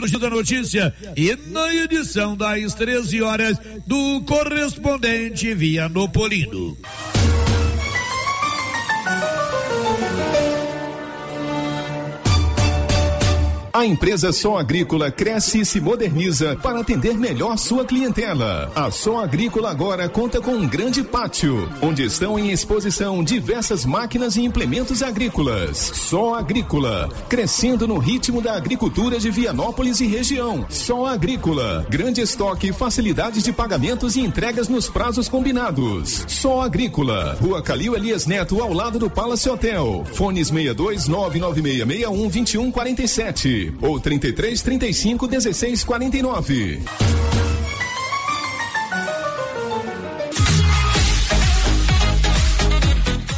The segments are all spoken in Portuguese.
da notícia e na edição das 13 horas do correspondente Vianopolino. A empresa Só Agrícola cresce e se moderniza para atender melhor sua clientela. A Só Agrícola agora conta com um grande pátio, onde estão em exposição diversas máquinas e implementos agrícolas. Só Agrícola, crescendo no ritmo da agricultura de Vianópolis e região. Só Agrícola, grande estoque, facilidades de pagamentos e entregas nos prazos combinados. Só Agrícola, Rua Calil Elias Neto, ao lado do Palace Hotel. Fones 62 99661 2147 ou 33 35 16 49.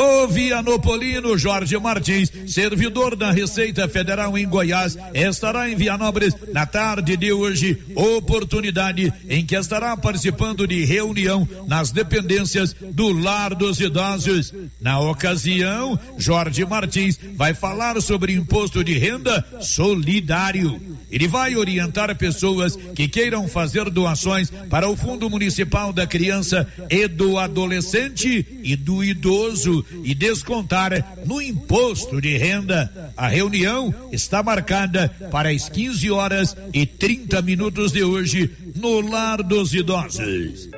O Vianopolino Jorge Martins, servidor da Receita Federal em Goiás, estará em Vianópolis na tarde de hoje, oportunidade em que estará participando de reunião nas dependências do Lar dos Idosos. Na ocasião, Jorge Martins vai falar sobre imposto de renda solidário. Ele vai orientar pessoas que queiram fazer doações para o Fundo Municipal da Criança e do Adolescente e do Idoso e descontar no imposto de renda. A reunião está marcada para as 15 horas e 30 minutos de hoje no Lar dos Idosos.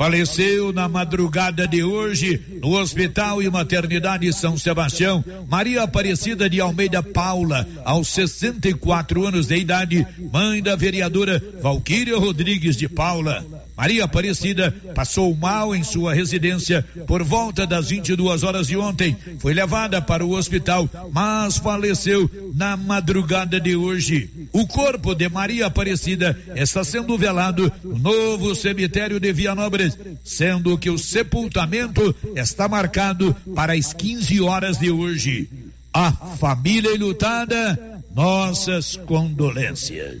Faleceu na madrugada de hoje no Hospital e Maternidade São Sebastião Maria Aparecida de Almeida Paula, aos 64 anos de idade, mãe da vereadora Valquíria Rodrigues de Paula. Maria Aparecida passou mal em sua residência por volta das 22 horas de ontem. Foi levada para o hospital, mas faleceu na madrugada de hoje. O corpo de Maria Aparecida está sendo velado no novo cemitério de Vianópolis, sendo que o sepultamento está marcado para as 15 horas de hoje. A família lutada, nossas condolências.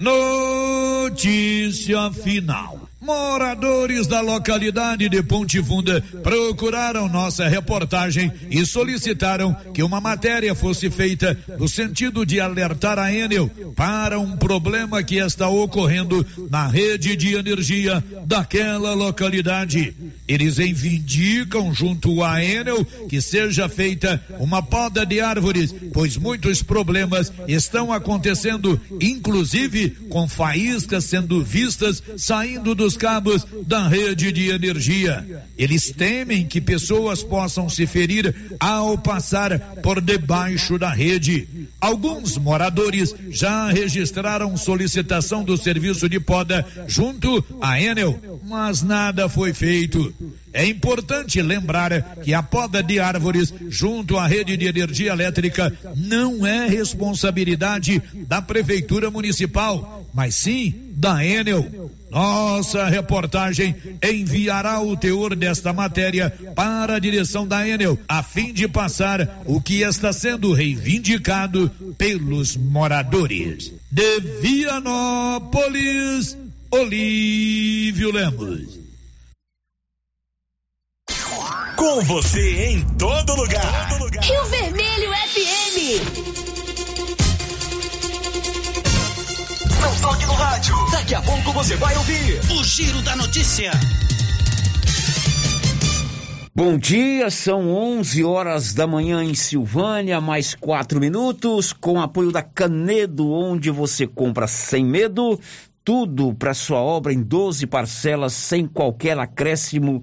Notícia final. Moradores da localidade de Ponte Funda procuraram nossa reportagem e solicitaram que uma matéria fosse feita no sentido de alertar a Enel para um problema que está ocorrendo na rede de energia daquela localidade. Eles reivindicam junto à Enel que seja feita uma poda de árvores, pois muitos problemas estão acontecendo, inclusive com faíscas sendo vistas saindo dos cabos da rede de energia. Eles temem que pessoas possam se ferir ao passar por debaixo da rede. Alguns moradores já registraram solicitação do serviço de poda junto à Enel, mas nada foi feito. É importante lembrar que a poda de árvores junto à rede de energia elétrica não é responsabilidade da prefeitura municipal, mas sim da Enel. Nossa reportagem enviará o teor desta matéria para a direção da Enel, a fim de passar o que está sendo reivindicado pelos moradores. De Vianópolis, Olívio Lemos. Com você em todo lugar. Rio Vermelho FM. Não toque no rádio. Daqui a pouco você vai ouvir o Giro da Notícia. Bom dia, são 11 horas da manhã em Silvânia, mais quatro minutos, com apoio da Canedo, onde você compra sem medo, tudo para sua obra em 12 parcelas, sem qualquer acréscimo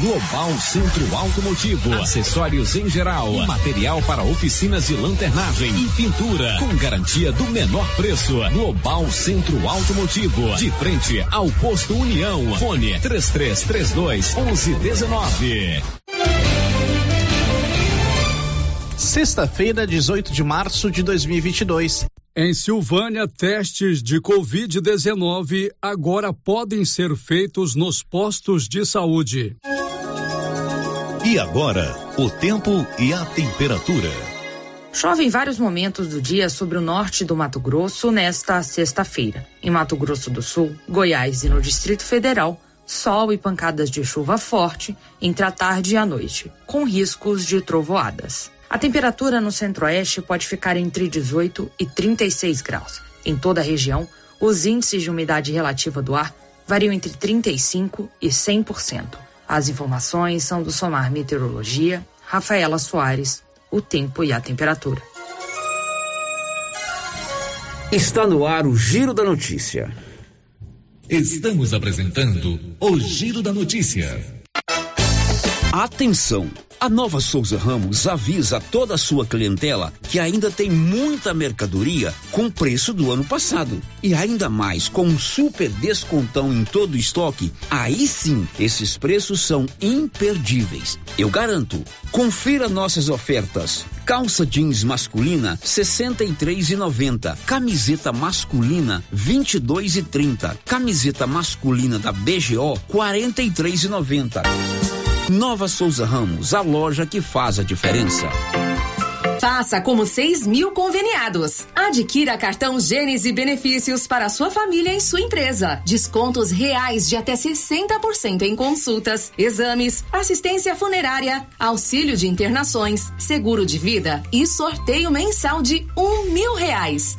Global Centro Automotivo, acessórios em geral, material para oficinas de lanternagem e pintura, com garantia do menor preço. Global Centro Automotivo, de frente ao posto União. Fone 3332 1119. Sexta-feira, 18 de março de 2022. Em Silvânia, testes de Covid-19 agora podem ser feitos nos postos de saúde. E agora, o tempo e a temperatura. Chove em vários momentos do dia sobre o norte do Mato Grosso nesta sexta-feira. Em Mato Grosso do Sul, Goiás e no Distrito Federal, sol e pancadas de chuva forte entre a tarde e a noite, com riscos de trovoadas. A temperatura no centro-oeste pode ficar entre 18 e 36 graus. Em toda a região, os índices de umidade relativa do ar variam entre 35 e 100%. As informações são do Somar Meteorologia, Rafaela Soares, o tempo e a temperatura. Está no ar o Giro da Notícia. Estamos apresentando o Giro da Notícia. Atenção! A Nova Souza Ramos avisa toda a sua clientela que ainda tem muita mercadoria com preço do ano passado. E ainda mais, com um super descontão em todo o estoque, aí sim, esses preços são imperdíveis. Eu garanto. Confira nossas ofertas. Calça jeans masculina 63,90. Camiseta masculina 22,30. Camiseta masculina da BGO 43,90. Nova Souza Ramos, a loja que faz a diferença. Faça como 6 mil conveniados. Adquira cartão Gênese Benefícios para sua família e sua empresa. Descontos reais de até 60% em consultas, exames, assistência funerária, auxílio de internações, seguro de vida e sorteio mensal de um mil reais.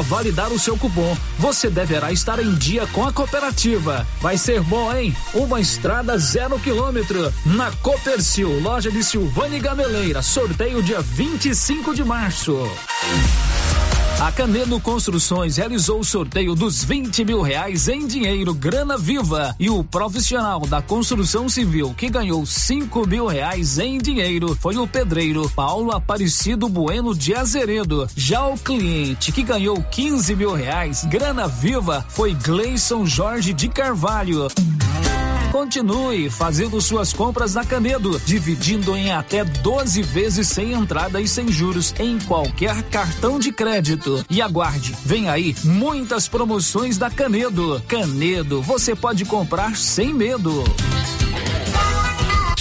validar o seu cupom, você deverá estar em dia com a cooperativa. Vai ser bom, hein? Uma estrada zero quilômetro na Copercil, loja de Silvânia Gameleira. Sorteio dia 25 de março. A Canedo Construções realizou o sorteio dos 20 mil reais em dinheiro grana viva e o profissional da construção civil que ganhou 5 mil reais em dinheiro foi o pedreiro Paulo Aparecido Bueno de Azeredo. Já o cliente que ganhou 15 mil reais grana viva foi Gleison Jorge de Carvalho. Continue fazendo suas compras na Canedo, dividindo em até 12 vezes sem entrada e sem juros em qualquer cartão de crédito. E aguarde, vem aí muitas promoções da Canedo. Canedo, você pode comprar sem medo.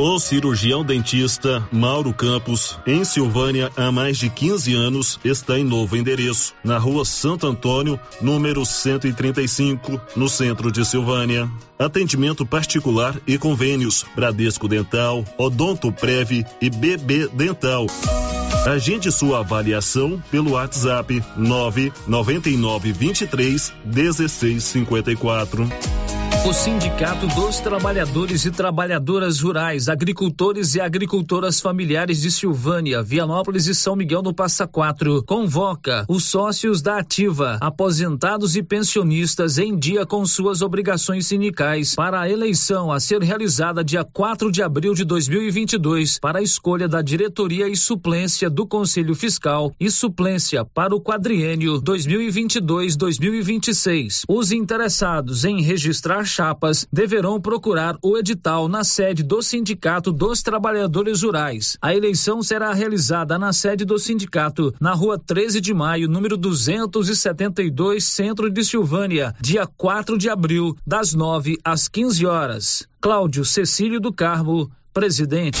O cirurgião dentista Mauro Campos, em Silvânia há mais de 15 anos, está em novo endereço, na rua Santo Antônio, número 135, no centro de Silvânia. Atendimento particular e convênios Bradesco Dental, Odonto Prev e BB Dental. Agende sua avaliação pelo WhatsApp 999 23 1654. O Sindicato dos Trabalhadores e Trabalhadoras Rurais, Agricultores e Agricultoras Familiares de Silvânia, Vianópolis e São Miguel do Passa Quatro convoca os sócios da Ativa, aposentados e pensionistas em dia com suas obrigações sindicais para a eleição a ser realizada dia 4 de abril de 2022 para a escolha da diretoria e suplência do Conselho Fiscal e suplência para o quadriênio 2022-2026. Os interessados em registrar chapas deverão procurar o edital na sede do Sindicato dos Trabalhadores Rurais. A eleição será realizada na sede do sindicato, na rua 13 de maio, número 272, centro de Silvânia, dia 4 de abril, das 9 às 15 horas. Cláudio Cecílio do Carmo, presidente.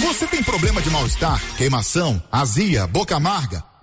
você tem problema de mal-estar, queimação, azia, boca amarga,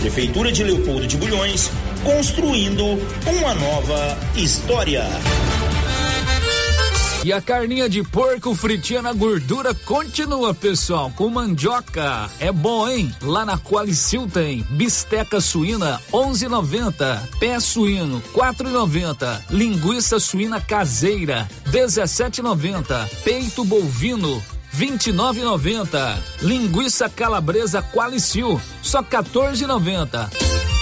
Prefeitura de Leopoldo de Bulhões, construindo uma nova história. E a carninha de porco fritinha na gordura continua, pessoal, com mandioca. É bom, hein? Lá na Qualicil tem bisteca suína 11,90, pé suíno 4,90, linguiça suína caseira 17,90, peito bovino 29,90. Linguiça calabresa Qualicil, só 14,90.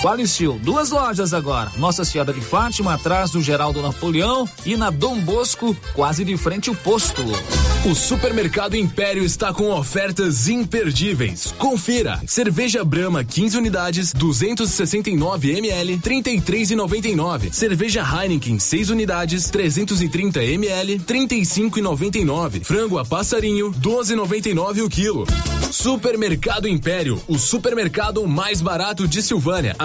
Qualicil, duas lojas agora. Nossa Senhora de Fátima, atrás do Geraldo Napoleão e na Dom Bosco, quase de frente ao posto. O Supermercado Império está com ofertas imperdíveis. Confira: cerveja Brahma 15 unidades, 269 ml, 33,99. Cerveja Heineken 6 unidades, 330 ml, 35,99. Frango a passarinho 12,99 o quilo. Supermercado Império, o supermercado mais barato de Silvânia.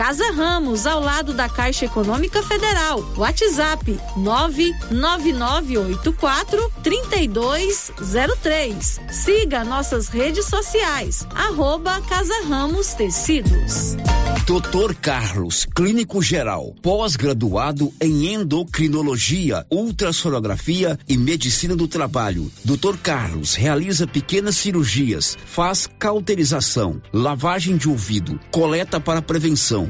Casa Ramos, ao lado da Caixa Econômica Federal. WhatsApp 99984 3203. Siga nossas redes sociais. Arroba Casa Ramos Tecidos. Doutor Carlos, clínico geral, pós-graduado em endocrinologia, ultrassonografia e medicina do trabalho. Doutor Carlos realiza pequenas cirurgias, faz cauterização, lavagem de ouvido, coleta para prevenção,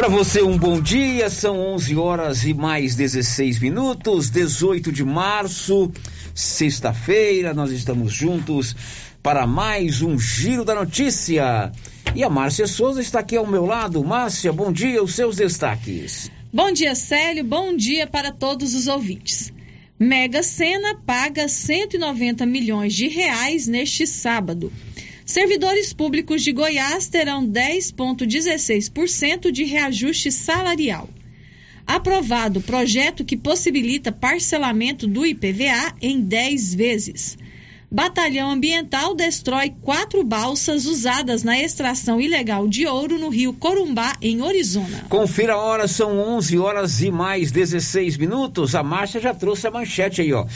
Para você um bom dia, são 11 horas e mais 16 minutos, 18 de março, sexta-feira, nós estamos juntos para mais um Giro da Notícia. E a Márcia Souza está aqui ao meu lado. Márcia, bom dia, os seus destaques. Bom dia, Célio, bom dia para todos os ouvintes. Mega Sena paga 190 milhões de reais neste sábado. Servidores públicos de Goiás terão 10,16% de reajuste salarial. Aprovado projeto que possibilita parcelamento do IPVA em 10 vezes. Batalhão Ambiental destrói quatro balsas usadas na extração ilegal de ouro no rio Corumbá, em Orizona. Confira a hora, são 11 horas e mais 16 minutos. A marcha já trouxe a manchete aí, ó.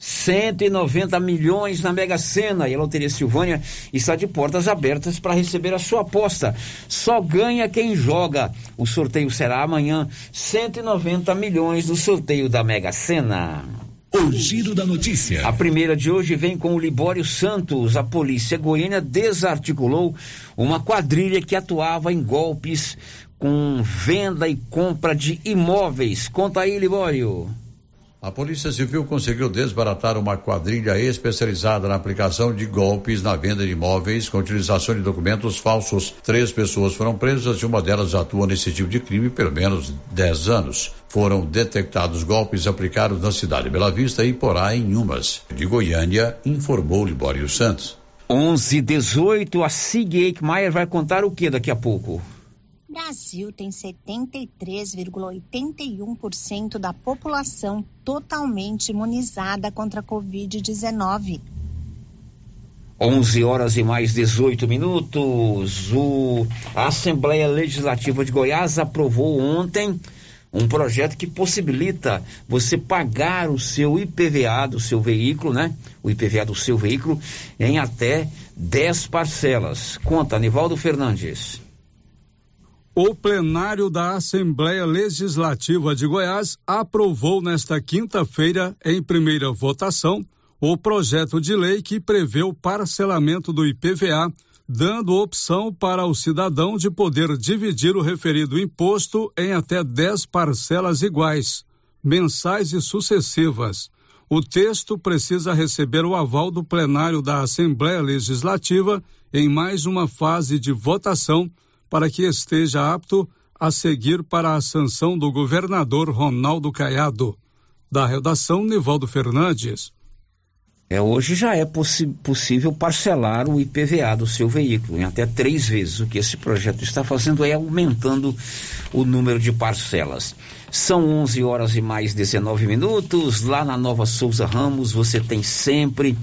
190 milhões na Mega Sena e a Loteria Silvânia está de portas abertas para receber a sua aposta. Só ganha quem joga. O sorteio será amanhã. 190 milhões no sorteio da Mega Sena. O Giro da Notícia. A primeira de hoje vem com o Libório Santos. A polícia goiana desarticulou uma quadrilha que atuava em golpes com venda e compra de imóveis. Conta aí, Libório. A Polícia Civil conseguiu desbaratar uma quadrilha especializada na aplicação de golpes na venda de imóveis com utilização de documentos falsos. Três pessoas foram presas e uma delas atua nesse tipo de crime pelo menos 10 anos. Foram detectados golpes aplicados na cidade de Bela Vista e Porá em Umas. De Goiânia, informou Libório Santos. 11 18 a Sig Eichmeier vai contar o que daqui a pouco? Brasil tem 73,81% da população totalmente imunizada contra a Covid-19. 11 horas e mais 18 minutos. O, a Assembleia Legislativa de Goiás aprovou ontem um projeto que possibilita você pagar o seu IPVA do seu veículo, né? O IPVA do seu veículo em até 10 parcelas. Conta, Nivaldo Fernandes. O plenário da Assembleia Legislativa de Goiás aprovou nesta quinta-feira, em primeira votação, o projeto de lei que prevê o parcelamento do IPVA, dando opção para o cidadão de poder dividir o referido imposto em até 10 parcelas iguais, mensais e sucessivas. O texto precisa receber o aval do plenário da Assembleia Legislativa em mais uma fase de votação para que esteja apto a seguir para a sanção do governador Ronaldo Caiado. Da redação, Nivaldo Fernandes. É, hoje já é possível parcelar o IPVA do seu veículo em até três vezes. O que esse projeto está fazendo é aumentando o número de parcelas. São 11 horas e mais 19 minutos. Lá na Nova Souza Ramos você tem sempre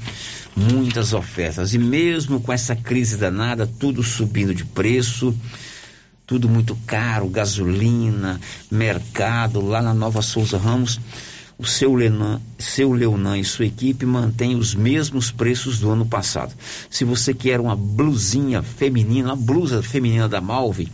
muitas ofertas. E mesmo com essa crise danada, tudo subindo de preço, tudo muito caro, gasolina, mercado, lá na Nova Souza Ramos o seu, Lenan, seu Leonan e sua equipe mantêm os mesmos preços do ano passado. Se você quer uma blusinha feminina, uma blusa feminina da Malve,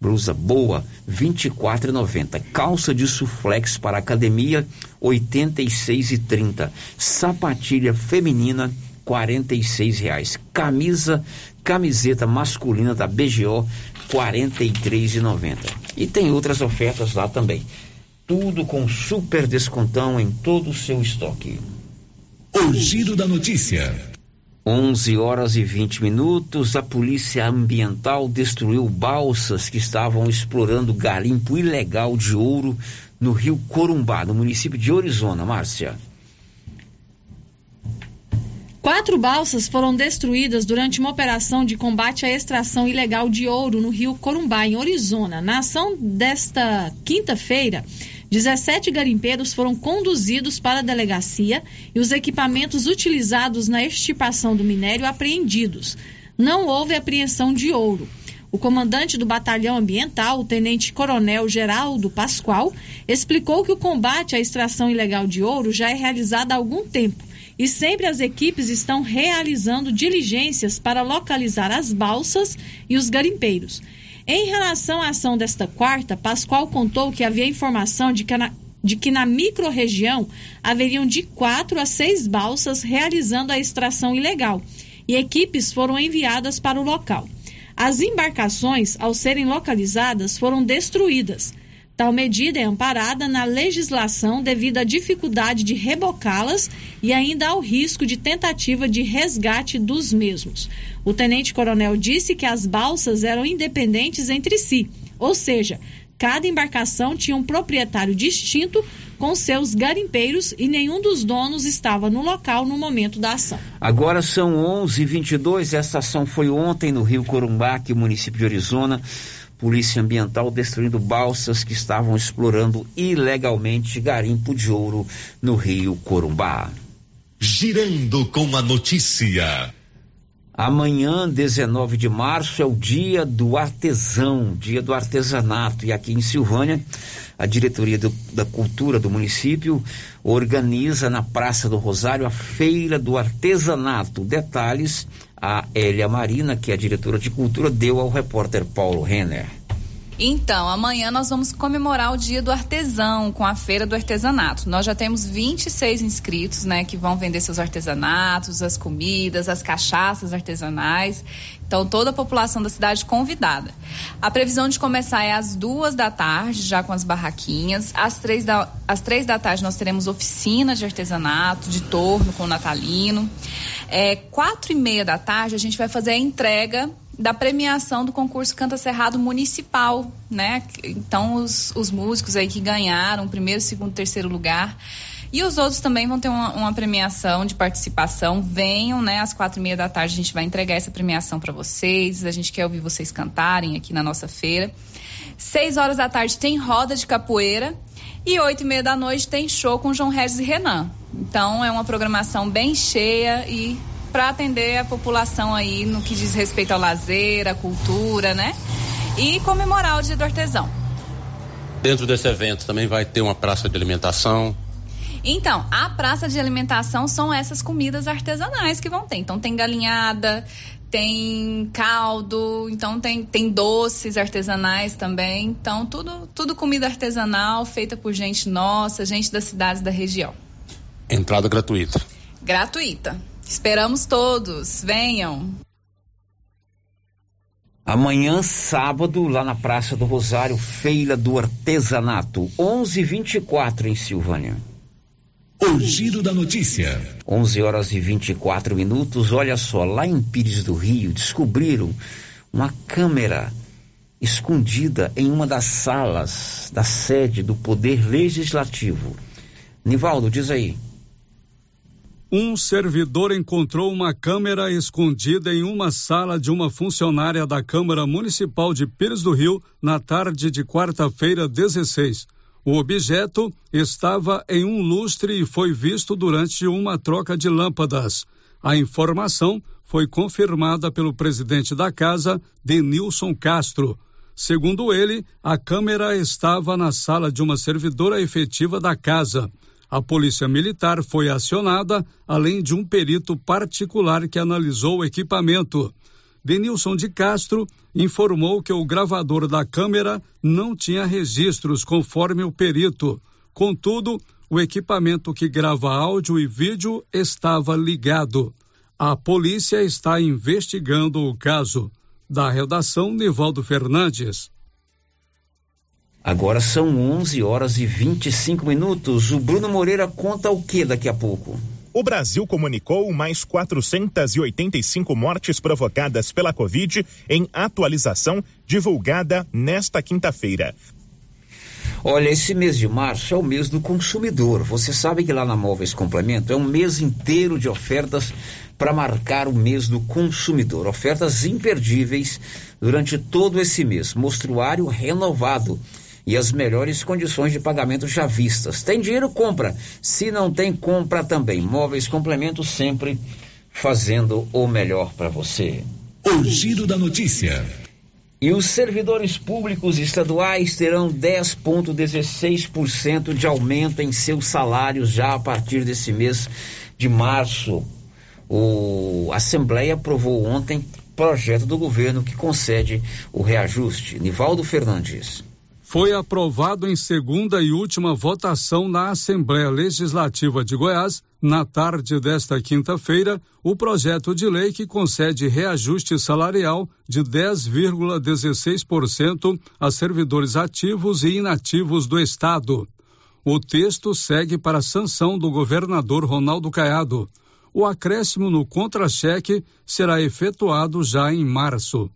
blusa boa, R$ 24,90. Calça de suflex para academia, R$ 86,30. Sapatilha feminina, R$ reais. Camisa, camiseta masculina da BGO, R$ 43,90. E tem outras ofertas lá também tudo com super descontão em todo o seu estoque. O giro da notícia. 11 horas e 20 minutos, a Polícia Ambiental destruiu balsas que estavam explorando garimpo ilegal de ouro no rio Corumbá, no município de Orizona, Márcia. Quatro balsas foram destruídas durante uma operação de combate à extração ilegal de ouro no rio Corumbá, em Orizona. Na ação desta quinta-feira, 17 garimpeiros foram conduzidos para a delegacia e os equipamentos utilizados na extirpação do minério apreendidos. Não houve apreensão de ouro. O comandante do Batalhão Ambiental, o Tenente Coronel Geraldo Pascoal, explicou que o combate à extração ilegal de ouro já é realizado há algum tempo e sempre as equipes estão realizando diligências para localizar as balsas e os garimpeiros. Em relação à ação desta quarta, Pascoal contou que havia informação de que na, de que na microrregião haveriam de quatro a seis balsas realizando a extração ilegal e equipes foram enviadas para o local. As embarcações, ao serem localizadas, foram destruídas. Tal medida é amparada na legislação devido à dificuldade de rebocá-las e ainda ao risco de tentativa de resgate dos mesmos. O tenente-coronel disse que as balsas eram independentes entre si, ou seja, cada embarcação tinha um proprietário distinto com seus garimpeiros e nenhum dos donos estava no local no momento da ação. Agora são 11:22. Essa ação foi ontem no Rio Corumbá, que município de Arizona. Polícia Ambiental destruindo balsas que estavam explorando ilegalmente garimpo de ouro no rio Corumbá. Girando com a notícia. Amanhã, 19 de março, é o dia do artesão, dia do artesanato. E aqui em Silvânia, a diretoria do, da cultura do município organiza na Praça do Rosário a Feira do Artesanato. Detalhes a Elia Marina, que é a diretora de cultura, deu ao repórter Paulo Renner. Então, amanhã nós vamos comemorar o Dia do Artesão com a Feira do Artesanato. Nós já temos 26 inscritos, né, que vão vender seus artesanatos, as comidas, as cachaças artesanais. Então, toda a população da cidade convidada. A previsão de começar é às duas da tarde, já com as barraquinhas. Às três da, às três da tarde nós teremos oficina de artesanato, de torno com o natalino. É, quatro e meia da tarde a gente vai fazer a entrega da premiação do concurso Canta Cerrado Municipal, né? Então, os, os músicos aí que ganharam primeiro, segundo, terceiro lugar. E os outros também vão ter uma, uma, premiação de participação. Venham, né? Às quatro e meia da tarde a gente vai entregar essa premiação para vocês. A gente quer ouvir vocês cantarem aqui na nossa feira. Seis horas da tarde tem roda de capoeira. E oito e meia da noite tem show com João Regis e Renan. Então é uma programação bem cheia e para atender a população aí no que diz respeito ao lazer, à cultura, né? E comemorar o Dia do Artesão. Dentro desse evento também vai ter uma praça de alimentação. Então, a praça de alimentação são essas comidas artesanais que vão ter. Então, tem galinhada, tem caldo, então tem, tem doces artesanais também. Então, tudo, tudo comida artesanal feita por gente nossa, gente das cidades da região. Entrada gratuita. Gratuita. Esperamos todos. Venham. Amanhã, sábado, lá na Praça do Rosário, Feira do Artesanato, 11:24 em Silvânia. O giro da notícia. 11 horas e 24 minutos. Olha só, lá em Pires do Rio, descobriram uma câmera escondida em uma das salas da sede do Poder Legislativo. Nivaldo, diz aí. Um servidor encontrou uma câmera escondida em uma sala de uma funcionária da Câmara Municipal de Pires do Rio na tarde de quarta-feira 16. O objeto estava em um lustre e foi visto durante uma troca de lâmpadas. A informação foi confirmada pelo presidente da casa, Denilson Castro. Segundo ele, a câmera estava na sala de uma servidora efetiva da casa. A Polícia Militar foi acionada, além de um perito particular que analisou o equipamento. Denilson de Castro informou que o gravador da câmera não tinha registros conforme o perito. Contudo, o equipamento que grava áudio e vídeo estava ligado. A polícia está investigando o caso. Da redação, Nivaldo Fernandes. Agora são 11 horas e 25 minutos. O Bruno Moreira conta o que daqui a pouco? O Brasil comunicou mais 485 mortes provocadas pela Covid em atualização divulgada nesta quinta-feira. Olha, esse mês de março é o mês do consumidor. Você sabe que lá na Móveis Complemento é um mês inteiro de ofertas para marcar o mês do consumidor. Ofertas imperdíveis durante todo esse mês. Mostruário renovado e as melhores condições de pagamento já vistas. Tem dinheiro, compra. Se não tem, compra também. Móveis Complemento sempre fazendo o melhor para você. O giro da notícia. E os servidores públicos estaduais terão 10,16% de aumento em seus salários já a partir desse mês de março. O a Assembleia aprovou ontem projeto do governo que concede o reajuste. Nivaldo Fernandes foi aprovado em segunda e última votação na Assembleia Legislativa de Goiás, na tarde desta quinta-feira, o projeto de lei que concede reajuste salarial de 10,16% a servidores ativos e inativos do Estado. O texto segue para a sanção do governador Ronaldo Caiado. O acréscimo no contra-cheque será efetuado já em março.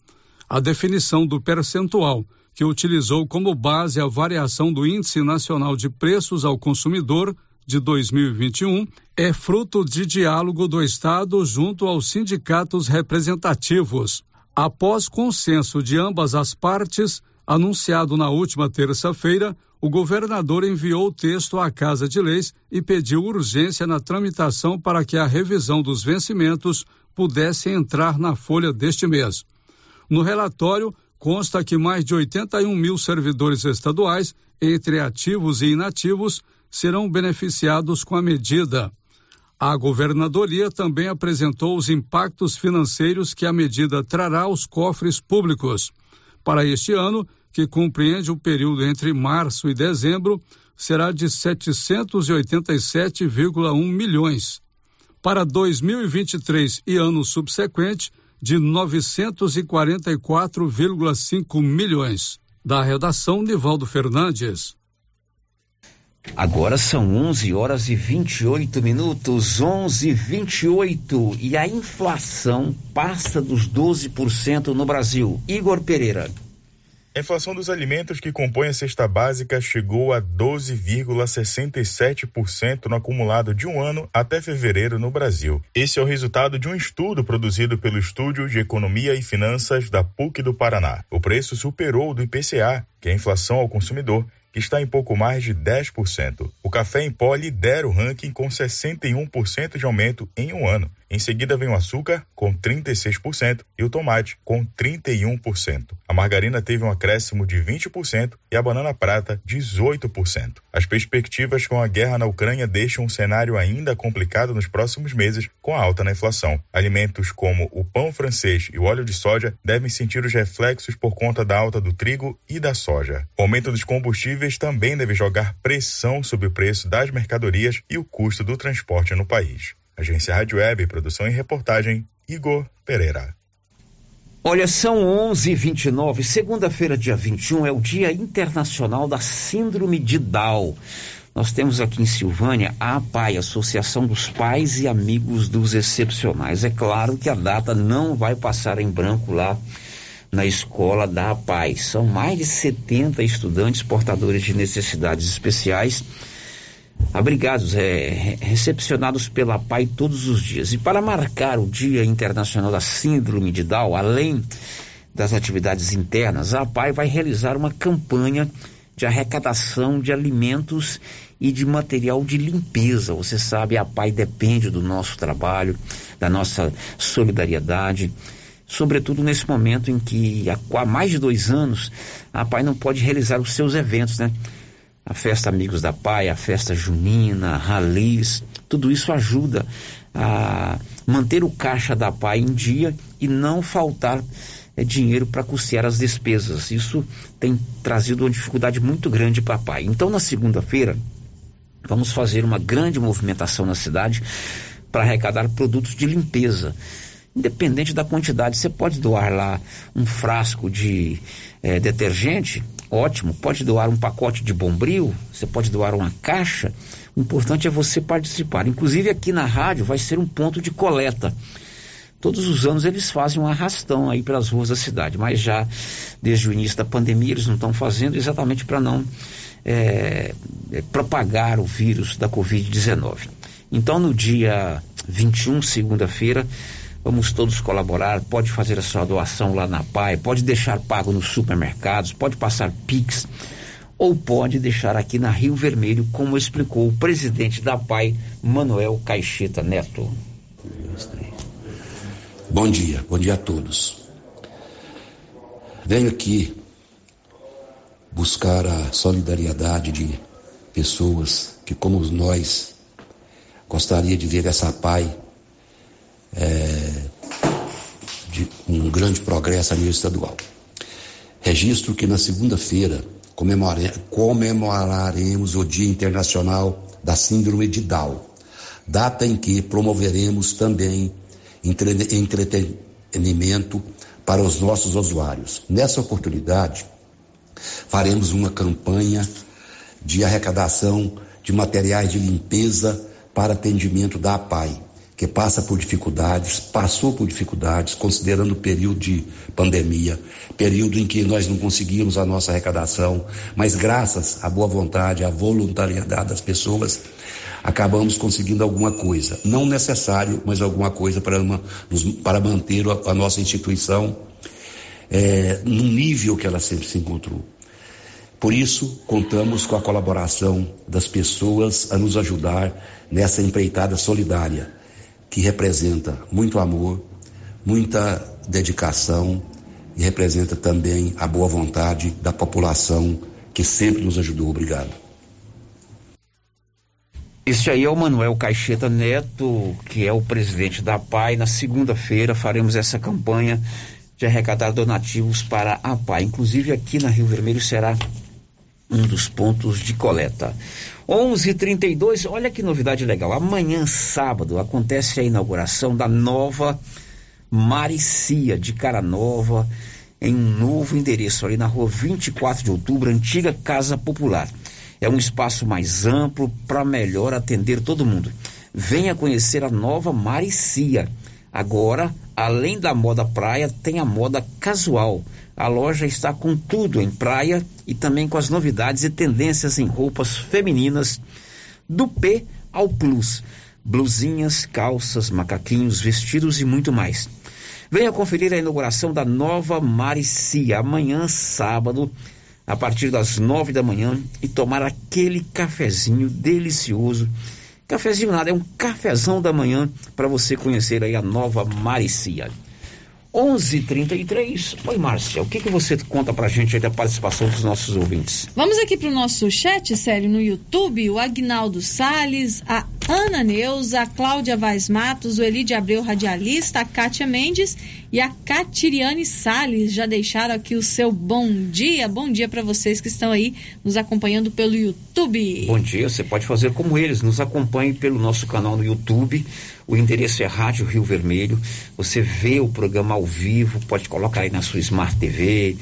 A definição do percentual que utilizou como base a variação do Índice Nacional de Preços ao Consumidor de 2021, é fruto de diálogo do Estado junto aos sindicatos representativos. Após consenso de ambas as partes, anunciado na última terça-feira, o governador enviou o texto à Casa de Leis e pediu urgência na tramitação para que a revisão dos vencimentos pudesse entrar na folha deste mês. No relatório, consta que mais de 81 mil servidores estaduais, entre ativos e inativos, serão beneficiados com a medida. A governadoria também apresentou os impactos financeiros que a medida trará aos cofres públicos. Para este ano, que compreende o período entre março e dezembro, será de 787,1 milhões. Para 2023 e ano subsequente, de 944,5 milhões. Da redação, Nivaldo Fernandes. Agora são 11 horas e 28 minutos, 11 e 28 e a inflação passa dos 12% no Brasil. Igor Pereira. A inflação dos alimentos que compõem a cesta básica chegou a 12,67% no acumulado de um ano até fevereiro no Brasil. Esse é o resultado de um estudo produzido pelo Estúdio de Economia e Finanças da PUC do Paraná. O preço superou o do IPCA, que é a inflação ao consumidor, que está em pouco mais de 10%. O café em pó lidera o ranking com 61% de aumento em um ano. Em seguida vem o açúcar, com 36%, e o tomate, com 31%. A margarina teve um acréscimo de 20% e a banana prata, 18%. As perspectivas com a guerra na Ucrânia deixam um cenário ainda complicado nos próximos meses, com a alta na inflação. Alimentos como o pão francês e o óleo de soja devem sentir os reflexos por conta da alta do trigo e da soja. O aumento dos combustíveis também deve jogar pressão sobre o preço das mercadorias e o custo do transporte no país. Agência Rádio Web, produção e reportagem, Igor Pereira. Olha, são 11h29. Segunda-feira, dia 21, é o Dia Internacional da Síndrome de Down. Nós temos aqui em Silvânia a APAI, Associação dos Pais e Amigos dos Excepcionais. É claro que a data não vai passar em branco lá na escola da Paz. São mais de 70 estudantes portadores de necessidades especiais abrigados, é, recepcionados pela PAI todos os dias. E para marcar o Dia Internacional da Síndrome de Down, além das atividades internas, a PAI vai realizar uma campanha de arrecadação de alimentos e de material de limpeza. Você sabe, a PAI depende do nosso trabalho, da nossa solidariedade, sobretudo nesse momento em que há mais de dois anos a PAI não pode realizar os seus eventos, né? A festa Amigos da PAI, a festa junina, ralis, tudo isso ajuda a manter o caixa da PAI em dia e não faltar é, dinheiro para custear as despesas. Isso tem trazido uma dificuldade muito grande para a PAI. Então, na segunda-feira, vamos fazer uma grande movimentação na cidade para arrecadar produtos de limpeza. Independente da quantidade, você pode doar lá um frasco de é, detergente, ótimo. Pode doar um pacote de bombril, você pode doar uma caixa. O importante é você participar. Inclusive aqui na rádio vai ser um ponto de coleta. Todos os anos eles fazem um arrastão aí pelas ruas da cidade, mas já desde o início da pandemia eles não estão fazendo exatamente para não é, é, propagar o vírus da Covid-19. Então no dia 21, segunda-feira, vamos todos colaborar. Pode fazer a sua doação lá na PAI, pode deixar pago nos supermercados, pode passar Pix ou pode deixar aqui na Rio Vermelho, como explicou o presidente da PAI, Manuel Caixeta Neto. Bom dia, bom dia a todos. Venho aqui buscar a solidariedade de pessoas que, como nós, gostaria de ver essa PAI é, de um grande progresso a nível estadual. Registro que na segunda-feira comemoraremos o Dia Internacional da Síndrome de Down, data em que promoveremos também entretenimento para os nossos usuários. Nessa oportunidade, faremos uma campanha de arrecadação de materiais de limpeza para atendimento da APAI, que passa por dificuldades, passou por dificuldades, considerando o período de pandemia, período em que nós não conseguimos a nossa arrecadação, mas graças à boa vontade, à voluntariedade das pessoas, acabamos conseguindo alguma coisa. Não necessário, mas alguma coisa para, uma, para manter a, a nossa instituição é, no nível que ela sempre se encontrou. Por isso, contamos com a colaboração das pessoas a nos ajudar nessa empreitada solidária, que representa muito amor, muita dedicação e representa também a boa vontade da população que sempre nos ajudou. Obrigado. Este aí é o Manuel Caixeta Neto, que é o presidente da PAI. Na segunda-feira faremos essa campanha de arrecadar donativos para a PAI. Inclusive aqui na Rio Vermelho será um dos pontos de coleta. 11:32. Olha que novidade legal. Amanhã, sábado, acontece a inauguração da nova Maricia de Cara Nova, em um novo endereço ali na rua 24 de outubro, antiga Casa Popular. É um espaço mais amplo para melhor atender todo mundo. Venha conhecer a nova Maricia. Agora, além da moda praia, tem a moda casual. A loja está com tudo em praia e também com as novidades e tendências em roupas femininas do P ao Plus. Blusinhas, calças, macaquinhos, vestidos e muito mais. Venha conferir a inauguração da nova Maricia amanhã, sábado, a partir das nove da manhã e tomar aquele cafezinho delicioso. Cafezinho nada, é um cafezão da manhã para você conhecer aí a nova Maricia. 11:33. Oi, Márcia, o que, que você conta pra gente aí da participação dos nossos ouvintes? Vamos aqui pro nosso chat, sério, no YouTube. O Agnaldo Sales, a Ana Neuza, Cláudia Vaz Matos, o Elide Abreu Radialista, a Kátia Mendes e a Catiriane Sales já deixaram aqui o seu bom dia. Bom dia para vocês que estão aí nos acompanhando pelo YouTube. Bom dia, você pode fazer como eles, nos acompanhe pelo nosso canal no YouTube. O endereço é Rádio Rio Vermelho. Você vê o programa ao vivo, pode colocar aí na sua Smart TV,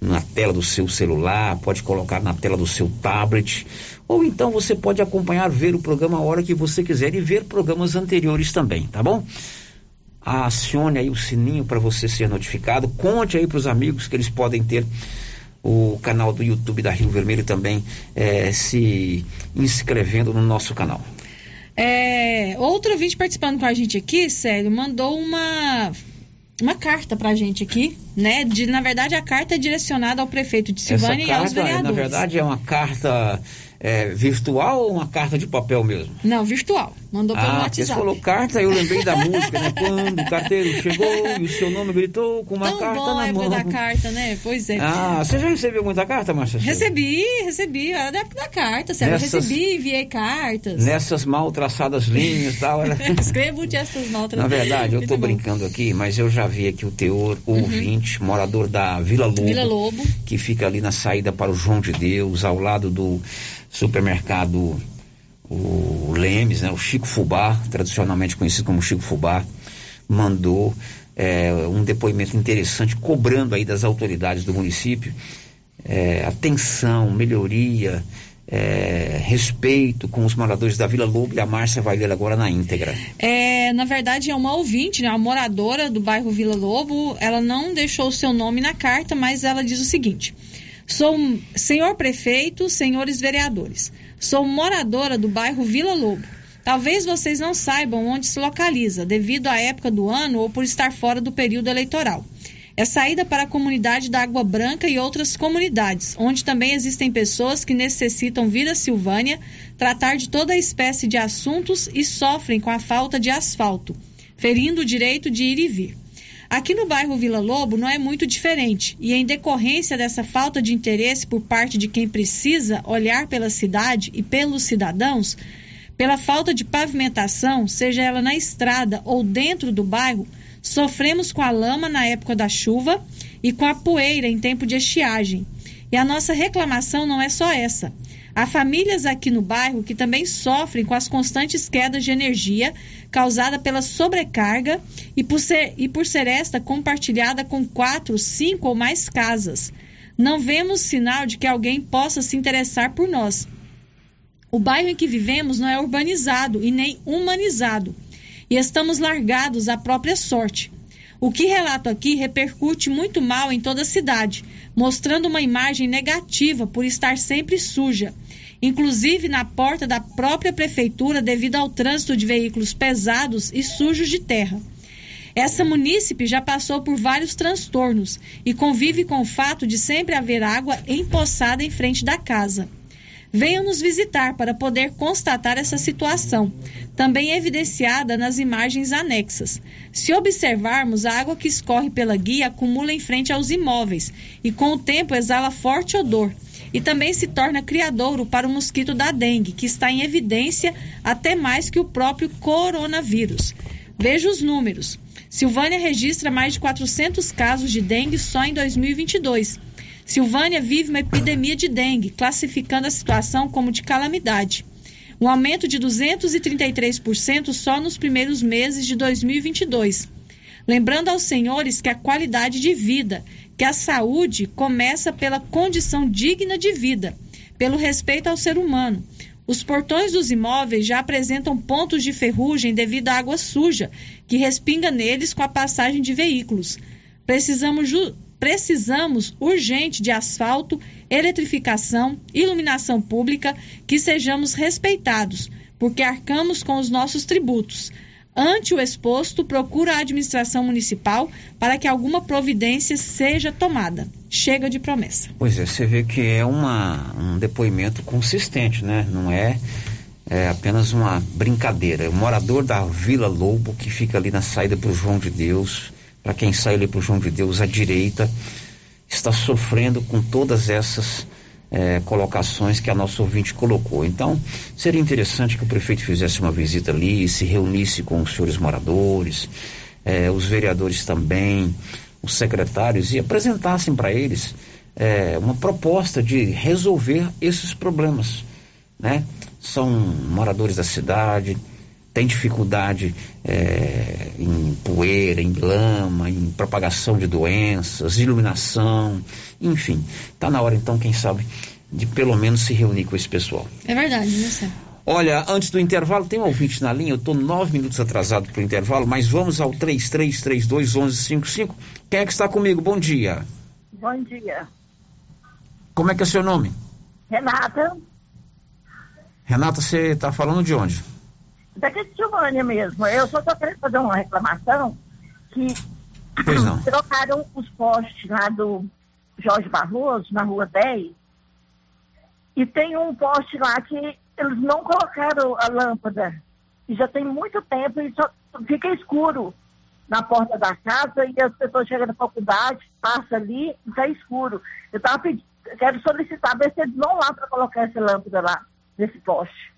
na tela do seu celular, pode colocar na tela do seu tablet. Ou então você pode acompanhar, ver o programa a hora que você quiser e ver programas anteriores também, tá bom? acione aí o sininho para você ser notificado. Conte aí para os amigos que eles podem ter o canal do YouTube da Rio Vermelho também é, se inscrevendo no nosso canal. É, outro ouvinte participando com a gente aqui, sério, mandou uma uma carta pra gente aqui, né? De, na verdade, a carta é direcionada ao prefeito de Silvânia Essa carta, e aos vereadores. Na verdade, é uma carta é, virtual ou uma carta de papel mesmo? Não, virtual. Mandou pelo ah, WhatsApp. Você falou carta, eu lembrei da música, né? Quando o carteiro chegou e o seu nome gritou com uma Tão carta bom na a mão. época da carta, né? Pois é. Ah, você já recebeu muita carta, Márcia? Recebi, recebi. Era da época da carta, sério. Nessas- Recebi, enviei cartas. Nessas mal traçadas linhas e tal. Era... Escrevo de essas mal Na verdade, eu bom. brincando aqui, mas eu já vi aqui o teor ouvinte, morador da Vila Lobo. Vila Lobo. Que fica ali na saída para o João de Deus, ao lado do supermercado o Lemes, né, o Chico Fubá, tradicionalmente conhecido como Chico Fubá, mandou é, um depoimento interessante, cobrando aí das autoridades do município é, atenção, melhoria, é, respeito com os moradores da Vila Lobo e a Márcia vai ler agora na íntegra. É, na verdade, é uma ouvinte, né, uma moradora do bairro Vila Lobo. Ela não deixou o seu nome na carta, mas ela diz o seguinte: Sou senhor prefeito, senhores vereadores. Sou moradora do bairro Vila Lobo. Talvez vocês não saibam onde se localiza, devido à época do ano ou por estar fora do período eleitoral. É saída para a comunidade da Água Branca e outras comunidades, onde também existem pessoas que necessitam vir a Silvânia tratar de toda espécie de assuntos e sofrem com a falta de asfalto, ferindo o direito de ir e vir. Aqui no bairro Vila Lobo não é muito diferente, e em decorrência dessa falta de interesse por parte de quem precisa olhar pela cidade e pelos cidadãos, pela falta de pavimentação, seja ela na estrada ou dentro do bairro, sofremos com a lama na época da chuva e com a poeira em tempo de estiagem. E a nossa reclamação não é só essa. Há famílias aqui no bairro que também sofrem com as constantes quedas de energia causada pela sobrecarga e por ser, e por ser esta compartilhada com quatro, cinco ou mais casas. Não vemos sinal de que alguém possa se interessar por nós. O bairro em que vivemos não é urbanizado e nem humanizado, e estamos largados à própria sorte. O que relato aqui repercute muito mal em toda a cidade, mostrando uma imagem negativa por estar sempre suja, inclusive na porta da própria prefeitura devido ao trânsito de veículos pesados e sujos de terra. Essa munícipe já passou por vários transtornos e convive com o fato de sempre haver água empoçada em frente da casa. Venham nos visitar para poder constatar essa situação, também evidenciada nas imagens anexas. Se observarmos, a água que escorre pela guia acumula em frente aos imóveis e, com o tempo, exala forte odor. E também se torna criadouro para o mosquito da dengue, que está em evidência até mais que o próprio coronavírus. Veja os números. Silvânia registra mais de 400 casos de dengue só em 2022. Silvânia vive uma epidemia de dengue, classificando a situação como de calamidade. Um aumento de 233% só nos primeiros meses de 2022. Lembrando aos senhores que a qualidade de vida, que a saúde começa pela condição digna de vida, pelo respeito ao ser humano. Os portões dos imóveis já apresentam pontos de ferrugem devido à água suja que respinga neles com a passagem de veículos. Precisamos, precisamos urgente de asfalto, eletrificação, iluminação pública, que sejamos respeitados, porque arcamos com os nossos tributos. Ante o exposto, procura a administração municipal para que alguma providência seja tomada. Chega de promessa. Pois é, você vê que é uma, um depoimento consistente, né? Não é, é apenas uma brincadeira. É o morador da Vila Lobo, que fica ali na saída para o João de Deus, para quem sai ali para o João de Deus à direita, está sofrendo com todas essas é, colocações que a nossa ouvinte colocou. Então, seria interessante que o prefeito fizesse uma visita ali, se reunisse com os senhores moradores, é, os vereadores também, os secretários, e apresentassem para eles é, uma proposta de resolver esses problemas. Né? São moradores da cidade, têm dificuldade é, em poeira, em lama, em propagação de doenças, iluminação, enfim. Está na hora então, quem sabe, de pelo menos se reunir com esse pessoal. É verdade, né? Olha, antes do intervalo, tem um ouvinte na linha, eu estou nove minutos atrasado para o intervalo, mas vamos ao 3332 1155. Quem é que está comigo? Bom dia. Bom dia. Como é que é seu nome? Renata, Renata, você está falando de onde? Daqui de Silvânia mesmo. Eu só estou querendo fazer uma reclamação que trocaram os postes lá do Jorge Barroso, na rua 10, e tem um poste lá que eles não colocaram a lâmpada. E já tem muito tempo e só fica escuro na porta da casa e as pessoas chegam da faculdade, passa ali e está escuro. Eu tava pedindo, quero solicitar, ver se eles vão lá para colocar essa lâmpada lá, nesse poste.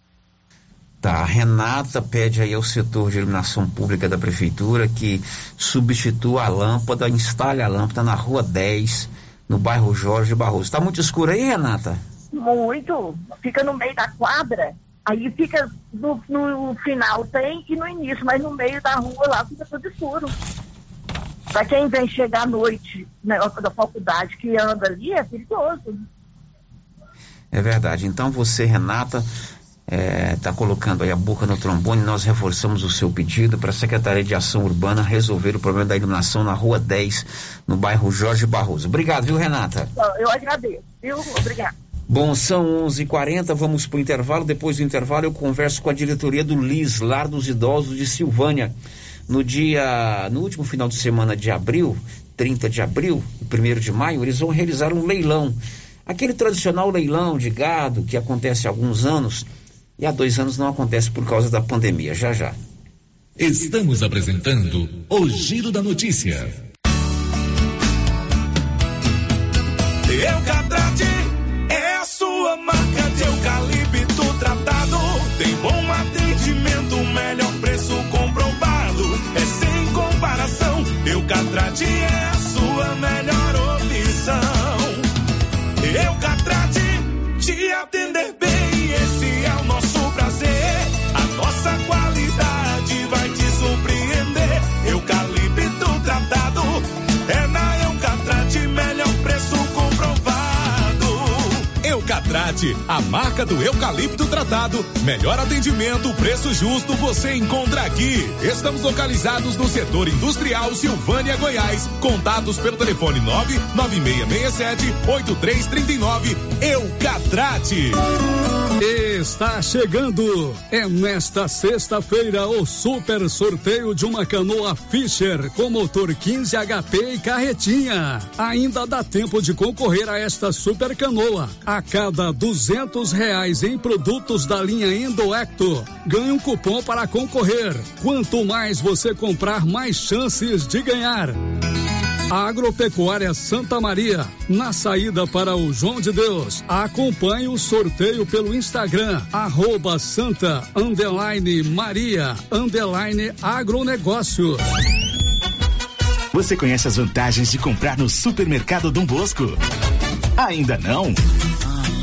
Tá, a Renata pede aí ao setor de iluminação pública da prefeitura que substitua a lâmpada, instale a lâmpada na rua 10, no bairro Jorge Barroso. Está muito escuro aí, Renata? Muito. Fica no meio da quadra, aí fica no, no final tem e no início, mas no meio da rua lá fica tudo escuro. Para quem vem chegar à noite na época da faculdade que anda ali, é perigoso. É verdade. Então você, Renata, está colocando aí a boca no trombone. Nós reforçamos o seu pedido para a Secretaria de Ação Urbana resolver o problema da iluminação na Rua 10, no bairro Jorge Barroso. Obrigado, viu, Renata? Eu agradeço, viu? Obrigada. Bom, são 11h40, vamos para o intervalo. Depois do intervalo, eu converso com a diretoria do LIS, Lar dos Idosos de Silvânia. No dia, no último final de semana de abril, 30 de abril e 1 de maio, eles vão realizar um leilão. Aquele tradicional leilão de gado que acontece há alguns anos e há dois anos não acontece por causa da pandemia. Já já. Estamos apresentando o Giro da Notícia. Eucatrate é a sua marca de eucalipto tratado. Tem bom atendimento, melhor preço comprovado. É sem comparação. Eucatrate é a A marca do eucalipto tratado. Melhor atendimento, preço justo, você encontra aqui. Estamos localizados no setor industrial Silvânia, Goiás. Contatos pelo telefone 99667 8339. Eucatrate. Está chegando. É nesta sexta-feira o super sorteio de uma canoa Fischer com motor 15 HP e carretinha. Ainda dá tempo de concorrer a esta super canoa. A cada duzentos reais em produtos da linha Endoecto, ganhe um cupom para concorrer. Quanto mais você comprar, mais chances de ganhar. Agropecuária Santa Maria, na saída para o João de Deus. Acompanhe o sorteio pelo Instagram, arroba Santa underline Maria underline agronegócio. Você conhece as vantagens de comprar no supermercado Dom Bosco? Ainda não?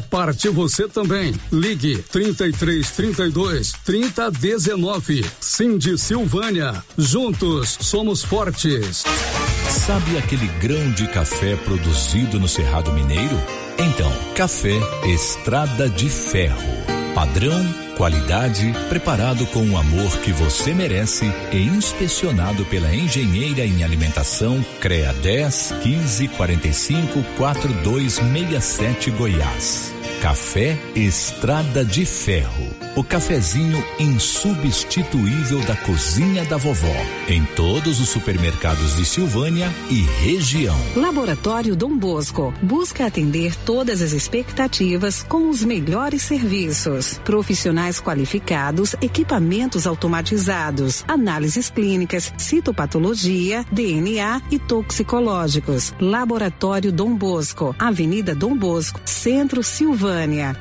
parte você também. Ligue 33 32 30 19. Cindy Silvânia. Juntos somos fortes. Sabe aquele grão de café produzido no Cerrado Mineiro? Então, café Estrada de Ferro. Padrão, qualidade, preparado com o amor que você merece e inspecionado pela engenheira em alimentação CREA 10 15 45 4267 Goiás. Café Estrada de Ferro. O cafezinho insubstituível da cozinha da vovó. Em todos os supermercados de Silvânia e região. Laboratório Dom Bosco busca atender todas as expectativas com os melhores serviços. Profissionais qualificados, equipamentos automatizados, análises clínicas, citopatologia, DNA e toxicológicos. Laboratório Dom Bosco, Avenida Dom Bosco, Centro Silvânia.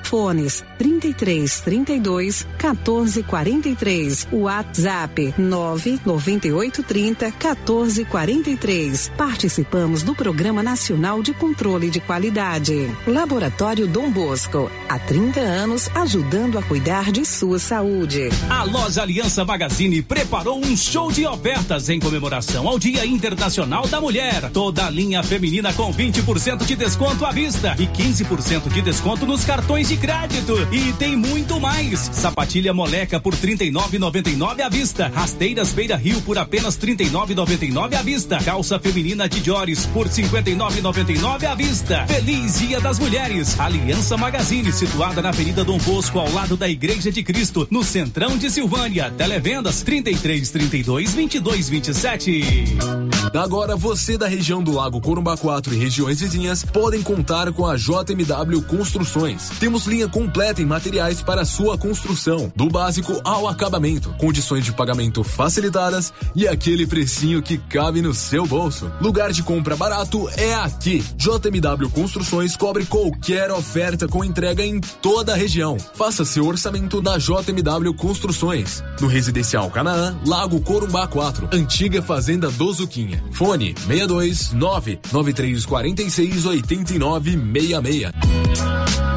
Fones 33 32 14 43. WhatsApp 998 30 14 43. Participamos do Programa Nacional de Controle de Qualidade. Laboratório Dom Bosco, há 30 anos ajudando a cuidar de sua saúde. A loja Aliança Magazine preparou um show de ofertas em comemoração ao Dia Internacional da Mulher. Toda a linha feminina com 20% de desconto à vista e 15% de desconto cartões de crédito. E tem muito mais. Sapatilha moleca por 39,99 à vista. Rasteiras Beira Rio por apenas 39,99 à vista. Calça feminina de Jores por 59,99 à vista. Feliz Dia das Mulheres. Aliança Magazine, situada na Avenida Dom Bosco, ao lado da Igreja de Cristo, no centrão de Silvânia. Televendas 33 32 22 27. Agora você da região do Lago Corumbá 4 e regiões vizinhas podem contar com a JMW Construções. Temos linha completa em materiais para sua construção, do básico ao acabamento, condições de pagamento facilitadas e aquele precinho que cabe no seu bolso. Lugar de compra barato é aqui. JMW Construções cobre qualquer oferta com entrega em toda a região. Faça seu orçamento na JMW Construções. No Residencial Canaã, Lago Corumbá 4, Antiga Fazenda do Zuquinha. Fone 62 99346 8966.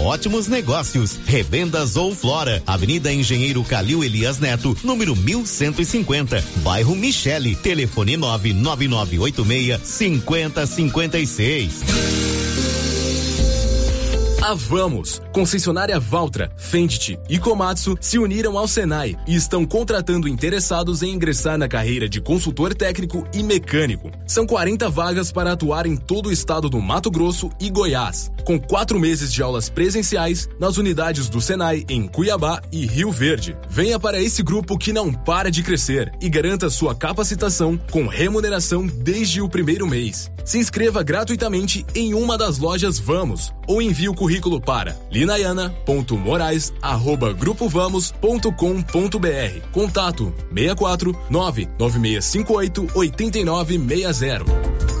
ótimos negócios. Revendas ou Flora, Avenida Engenheiro Calil Elias Neto, número 1150, bairro Michele, telefone 99986 5056. A Vamos, concessionária Valtra, Fendt e Komatsu se uniram ao Senai e estão contratando interessados em ingressar na carreira de consultor técnico e mecânico. São 40 vagas para atuar em todo o estado do Mato Grosso e Goiás, com quatro meses de aulas presenciais nas unidades do Senai em Cuiabá e Rio Verde. Venha para esse grupo que não para de crescer e garanta sua capacitação com remuneração desde o primeiro mês. Se inscreva gratuitamente em uma das lojas Vamos ou envie o currículo para linaiana.morais@grupovamos.com.br. Contato 64 99658 8960.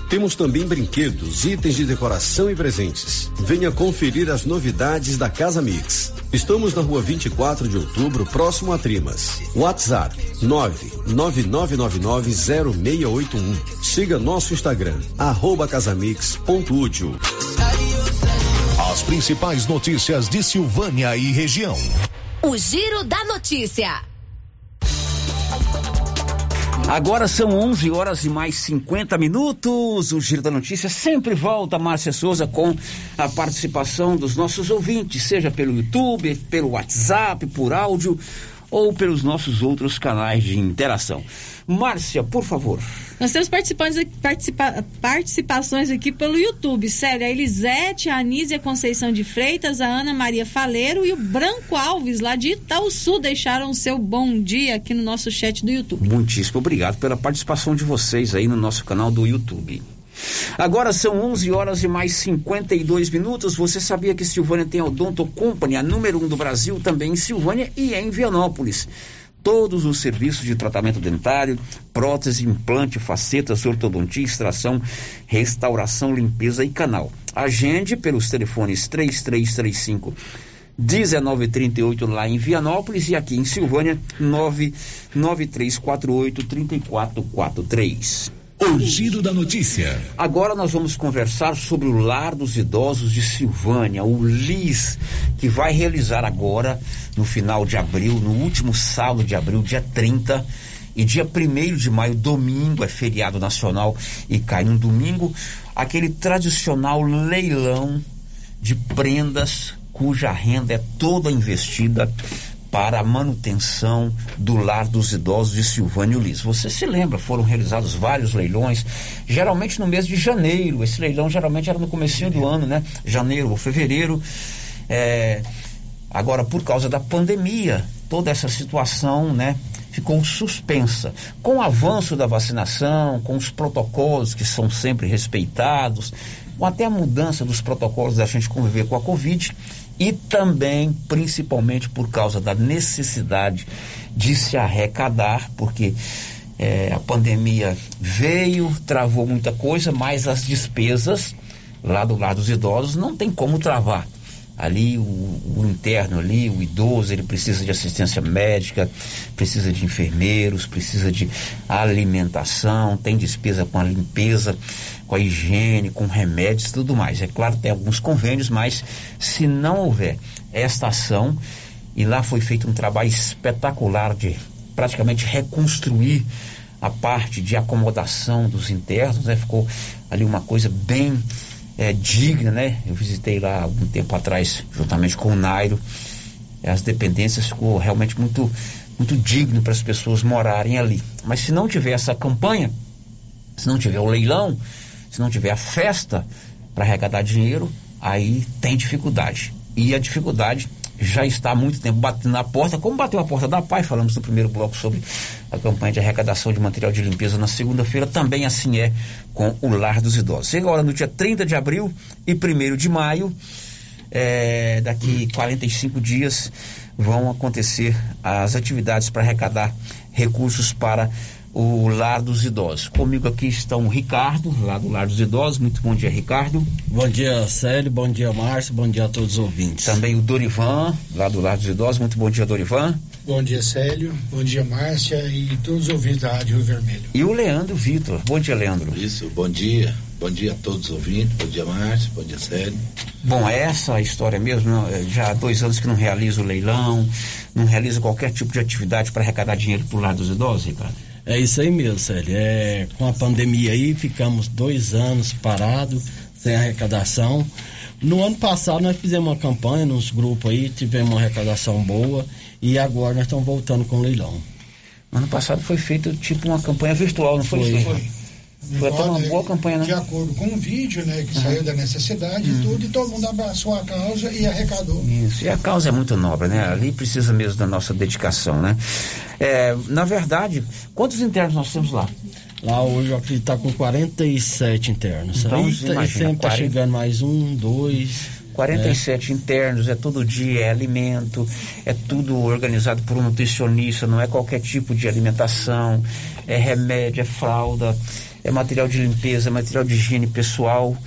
Temos também brinquedos, itens de decoração e presentes. Venha conferir as novidades da Casa Mix. Estamos na rua 24 de outubro, próximo a Trimas. WhatsApp 999990681. Siga nosso Instagram, arroba casamix.útil. As principais notícias de Silvânia e região. O Giro da Notícia. Agora são 11 horas e mais 50 minutos. O Giro da Notícia sempre volta, Márcia Souza, com a participação dos nossos ouvintes, seja pelo YouTube, pelo WhatsApp, por áudio ou pelos nossos outros canais de interação. Márcia, por favor. Nós temos participantes, participa, participações aqui pelo YouTube. Sério, a Elisete, a Anísia Conceição de Freitas, a Ana Maria Faleiro e o Branco Alves, lá de Itaúsu, deixaram o seu bom dia aqui no nosso chat do YouTube. Muitíssimo obrigado pela participação de vocês aí no nosso canal do YouTube. Agora são 11 horas e mais 52 minutos. Você sabia que Silvânia tem a Odonto Company, a número um do Brasil, também em Silvânia e em Vianópolis. Todos os serviços de tratamento dentário, prótese, implante, facetas, ortodontia, extração, restauração, limpeza e canal. Agende pelos telefones 3335 1938 lá em Vianópolis e aqui em Silvânia 99348 3443. O Giro da Notícia. Agora nós vamos conversar sobre o Lar dos Idosos de Silvânia, o LIS, que vai realizar agora, no final de abril, no último sábado de abril, dia 30, e dia 1 de maio, domingo, é feriado nacional e cai no domingo, aquele tradicional leilão de prendas cuja renda é toda investida para a manutenção do lar dos idosos de Silvânio Lis. Você se lembra, foram realizados vários leilões, geralmente no mês de janeiro. Esse leilão geralmente era no começo do ano, né? Janeiro ou fevereiro. É, agora, por causa da pandemia, toda essa situação, né? Ficou suspensa. Com o avanço da vacinação, com os protocolos que são sempre respeitados, com até a mudança dos protocolos da gente conviver com a Covid, e também, principalmente por causa da necessidade de se arrecadar, porque é, a pandemia veio, travou muita coisa, mas as despesas lá do lado dos idosos não tem como travar. Ali o, o, interno ali, o idoso, ele precisa de assistência médica, precisa de enfermeiros, precisa de alimentação, tem despesa com a limpeza com a higiene, com remédios tudo mais. É claro, tem alguns convênios, mas se não houver esta ação, e lá foi feito um trabalho espetacular de praticamente reconstruir a parte de acomodação dos internos, né? ficou ali uma coisa bem é, digna, né? Eu visitei lá algum tempo atrás, juntamente com o Nairo. As dependências ficou realmente muito, muito digno para as pessoas morarem ali. Mas se não tiver essa campanha, se não tiver o leilão, se não tiver a festa para arrecadar dinheiro, aí tem dificuldade. E a dificuldade já está há muito tempo batendo na porta, como bateu a porta da PAI, falamos no primeiro bloco sobre a campanha de arrecadação de material de limpeza na segunda-feira, também assim é com o Lar dos Idosos. Chega agora no dia 30 de abril e 1 de maio, é, daqui 45 dias, vão acontecer as atividades para arrecadar recursos para o Lar dos Idosos. Comigo aqui estão o Ricardo, lá do Lar dos Idosos. Muito bom dia, Ricardo. Bom dia, Célio. Bom dia, Márcio. Bom dia a todos os ouvintes. Também o Dorivan, lá do Lar dos Idosos. Muito bom dia, Dorivan. Bom dia, Célio. Bom dia, Márcia e todos os ouvintes da Rádio Rio Vermelho. E o Leandro Vitor. Bom dia, Leandro. Isso, bom dia. Bom dia a todos os ouvintes. Bom dia, Márcio. Bom dia, Célio. Bom, é essa a história mesmo. É, já há dois anos que não realiza o leilão, não realiza qualquer tipo de atividade para arrecadar dinheiro para o Lar dos Idosos, Ricardo? É isso aí mesmo, Célio. É, com a pandemia aí, ficamos dois anos parados, sem arrecadação. No ano passado nós fizemos uma campanha nos grupos aí, tivemos uma arrecadação boa e agora nós estamos voltando com o leilão. Ano passado foi feito tipo uma campanha virtual, não foi? Foi. foi. Foi até uma boa campanha, né? De acordo com o vídeo, né, que uhum. saiu da necessidade uhum. e tudo, e todo mundo abraçou a causa e arrecadou. Isso, e a causa é muito nobre, né? Ali precisa mesmo da nossa dedicação, né? É, na verdade, quantos internos nós temos lá? Lá hoje eu acredito que está com 47 internos. Então, imagina, sempre está 40... chegando mais um, dois. 47 é. internos, é todo dia, é alimento, é tudo organizado por um nutricionista, não é qualquer tipo de alimentação, é remédio, é fralda, é material de limpeza, é material de higiene pessoal.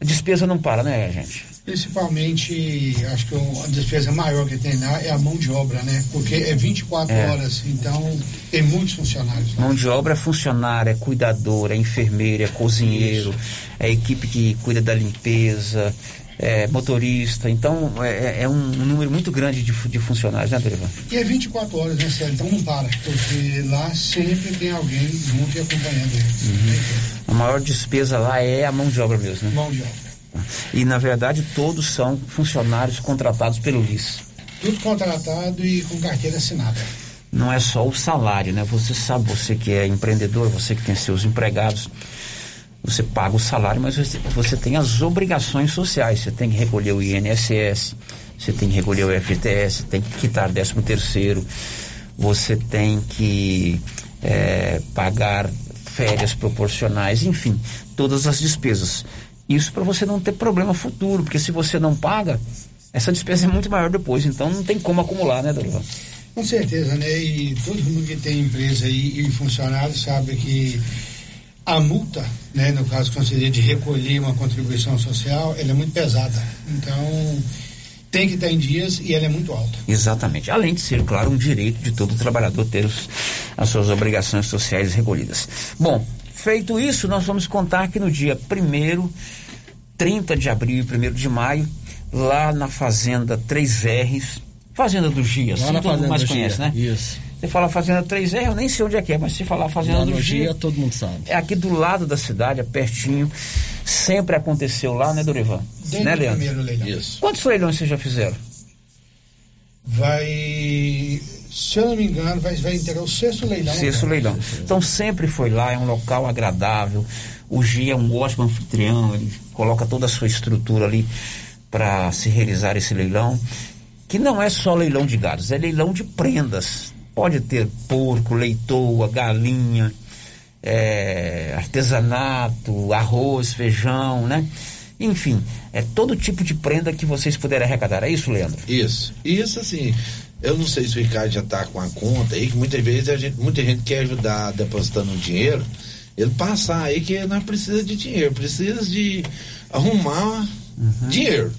A despesa não para, né, gente? Principalmente, acho que a despesa maior que tem lá é a mão de obra, né? Porque é 24 é. horas, então tem muitos funcionários. Mão de obra é funcionário, é cuidador, é enfermeiro, é cozinheiro, Isso. é equipe que cuida da limpeza, é, motorista. Então, é, é um, um, número muito grande de, de funcionários, né, Dorival? E é 24 horas, né, Célio? Então não para, porque lá sempre tem alguém junto e acompanhando eles. Uhum. A maior despesa lá é a mão de obra mesmo, né? Mão de obra. E, na verdade, todos são funcionários contratados pelo LIS. Tudo contratado e com carteira assinada. Não é só o salário, né? Você sabe, você que é empreendedor, você que tem seus empregados, você paga o salário, mas você, tem as obrigações sociais. Você tem que recolher o INSS, você tem que recolher o FGTS, tem que quitar 13 terceiro, você tem que é, pagar férias proporcionais, enfim, todas as despesas. Isso para você não ter problema futuro, porque se você não paga, essa despesa é muito maior depois, então não tem como acumular, né, Dorival? Com certeza, né? E todo mundo que tem empresa e funcionário sabe que a multa, né, no caso que seria de recolher uma contribuição social, ela é muito pesada. Então, tem que estar em dias e ela é muito alta. Exatamente. Além de ser, claro, um direito de todo trabalhador ter os, as suas obrigações sociais recolhidas. Bom, feito isso, nós vamos contar que no dia 1 30 de abril e 1 de maio, lá na Fazenda 3Rs, Fazenda do Gia, lá todo mundo mais conhece, Gia. né? Isso. Você fala Fazenda 3R, eu nem sei onde é que é, mas se falar Fazenda do Gia, todo mundo sabe. É aqui do lado da cidade, é pertinho. Sempre aconteceu lá, né, Dorivan? Desde né, Leandro? primeiro leilão. Isso. Quantos leilões vocês já fizeram? Vai, se eu não me engano, vai, vai ter o sexto leilão. Sexto leilão. Então sempre foi lá, é um local agradável. O Gia é um ótimo anfitrião, ele coloca toda a sua estrutura ali para se realizar esse leilão. Que não é só leilão de gados, é leilão de prendas Pode ter porco, leitoa, galinha, é, artesanato, arroz, feijão, né? Enfim, é todo tipo de prenda que vocês puderem arrecadar. É isso, Leandro? Isso. Isso, assim, eu não sei se o Ricardo já está com a conta aí, que muitas vezes a gente, muita gente quer ajudar depositando dinheiro, ele passar aí que não precisa de dinheiro, precisa de arrumar uhum. dinheiro.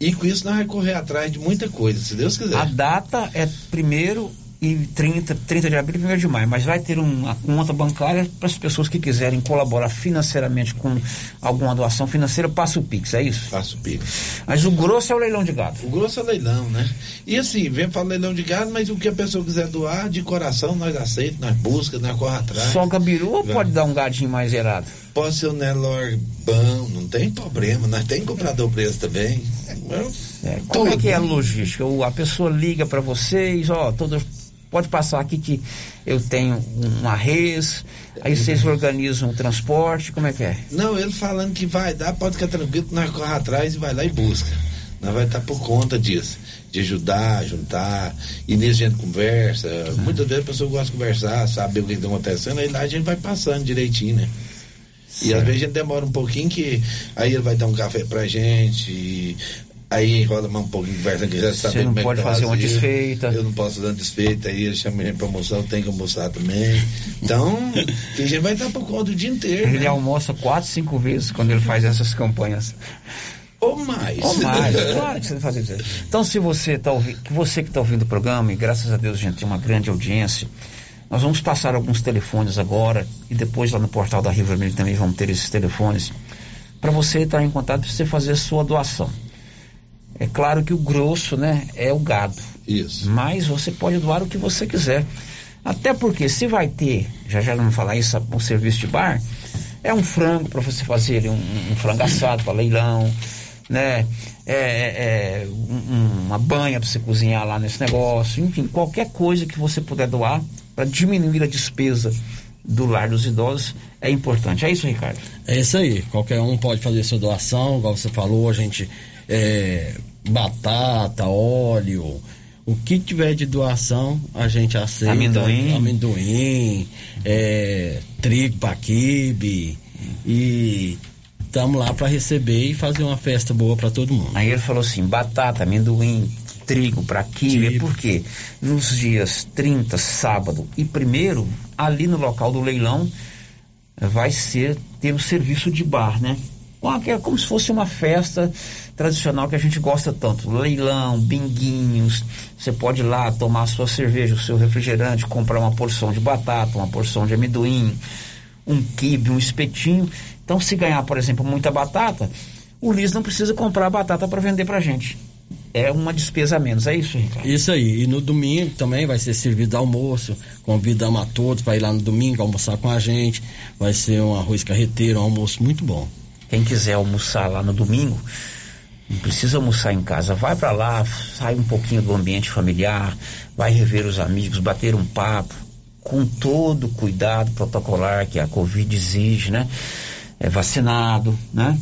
E com isso nós vamos correr atrás de muita coisa, se Deus quiser. A data é primeiro e 30, 30 de abril e 1 de maio, mas vai ter uma conta bancária para as pessoas que quiserem colaborar financeiramente com alguma doação financeira, passa o Pix, é isso? Passa o Pix. Mas o grosso é o leilão de gado. O grosso é leilão, né? E assim, vem falar leilão de gado, mas o que a pessoa quiser doar, de coração, nós aceitamos, nós busca, nós corre atrás. Só gabiru ou pode dar um gadinho mais zerado? Pode ser o Nelor bom, não tem problema, nós tem comprador preço também. É, como é que é a logística? O- A pessoa liga para vocês, ó, todos pode passar aqui que eu tenho uma res, aí vocês organizam o transporte, como é que é? Não, ele falando que vai dar, pode ficar tranquilo, nós corre atrás e vai lá e busca. Nós vai estar por conta disso, de ajudar, juntar, e nisso a gente conversa. Muitas vezes a pessoa gosta de conversar, saber o que está acontecendo, aí lá a gente vai passando direitinho, né? E às vezes a gente demora um pouquinho que aí ele vai dar um café pra gente, aí rola mais um pouquinho de conversa que já sabe Você não é pode tá fazer uma vazio. desfeita. Eu não posso uma desfeita, aí ele chama a gente pra almoçar, eu tenho que almoçar também. Então, a gente vai estar por conta o dia inteiro. Ele né? almoça quatro, cinco vezes quando ele faz essas campanhas. Ou mais. Ou mais, claro que você fazer isso. Então, se você está ouvindo, que você que está ouvindo o programa, e graças a Deus a gente tem uma grande audiência, nós vamos passar alguns telefones agora, e depois lá no portal da Rio Vermelho também vamos ter esses telefones, para você entrar em contato para você fazer a sua doação. É claro que o grosso, né, é o gado. Isso. Mas você pode doar o que você quiser. Até porque se vai ter, já já vamos falar isso, um serviço de bar, é um frango para você fazer ali, um, um frango assado para leilão, né? É, é, é, um- uma banha para você cozinhar lá nesse negócio, enfim, qualquer coisa que você puder doar para diminuir a despesa do lar dos idosos é importante. É isso, Ricardo? É isso aí. Qualquer um pode fazer sua doação, igual você falou, a gente é, batata, óleo, o que tiver de doação a gente aceita. Amendoim. Amendoim, é, trigo para quibe e estamos lá para receber e fazer uma festa boa para todo mundo. Aí ele falou assim: batata, amendoim, trigo para quibe, porque nos dias 30, sábado e primeiro, ali no local do leilão, vai ser ter o serviço de bar, né? Aquela- Como se fosse uma festa tradicional que a gente gosta tanto. Leilão, binguinhos. Você pode ir lá tomar a sua cerveja, o seu refrigerante, comprar uma porção de batata, uma porção de amendoim, um quibe, um espetinho. Então, se ganhar, por exemplo, muita batata, o Liz não precisa comprar batata para vender pra gente. É uma despesa a menos, é isso, Ricardo? Isso aí. E no domingo também vai ser servido almoço. Convidamos a todos para ir lá no domingo almoçar com a gente. Vai ser um arroz carreteiro, um almoço muito bom. Quem quiser almoçar lá no domingo, não precisa almoçar em casa. Vai para lá, sai um pouquinho do ambiente familiar, vai rever os amigos, bater um papo, com todo o cuidado protocolar que a Covid exige, né? É vacinado, né?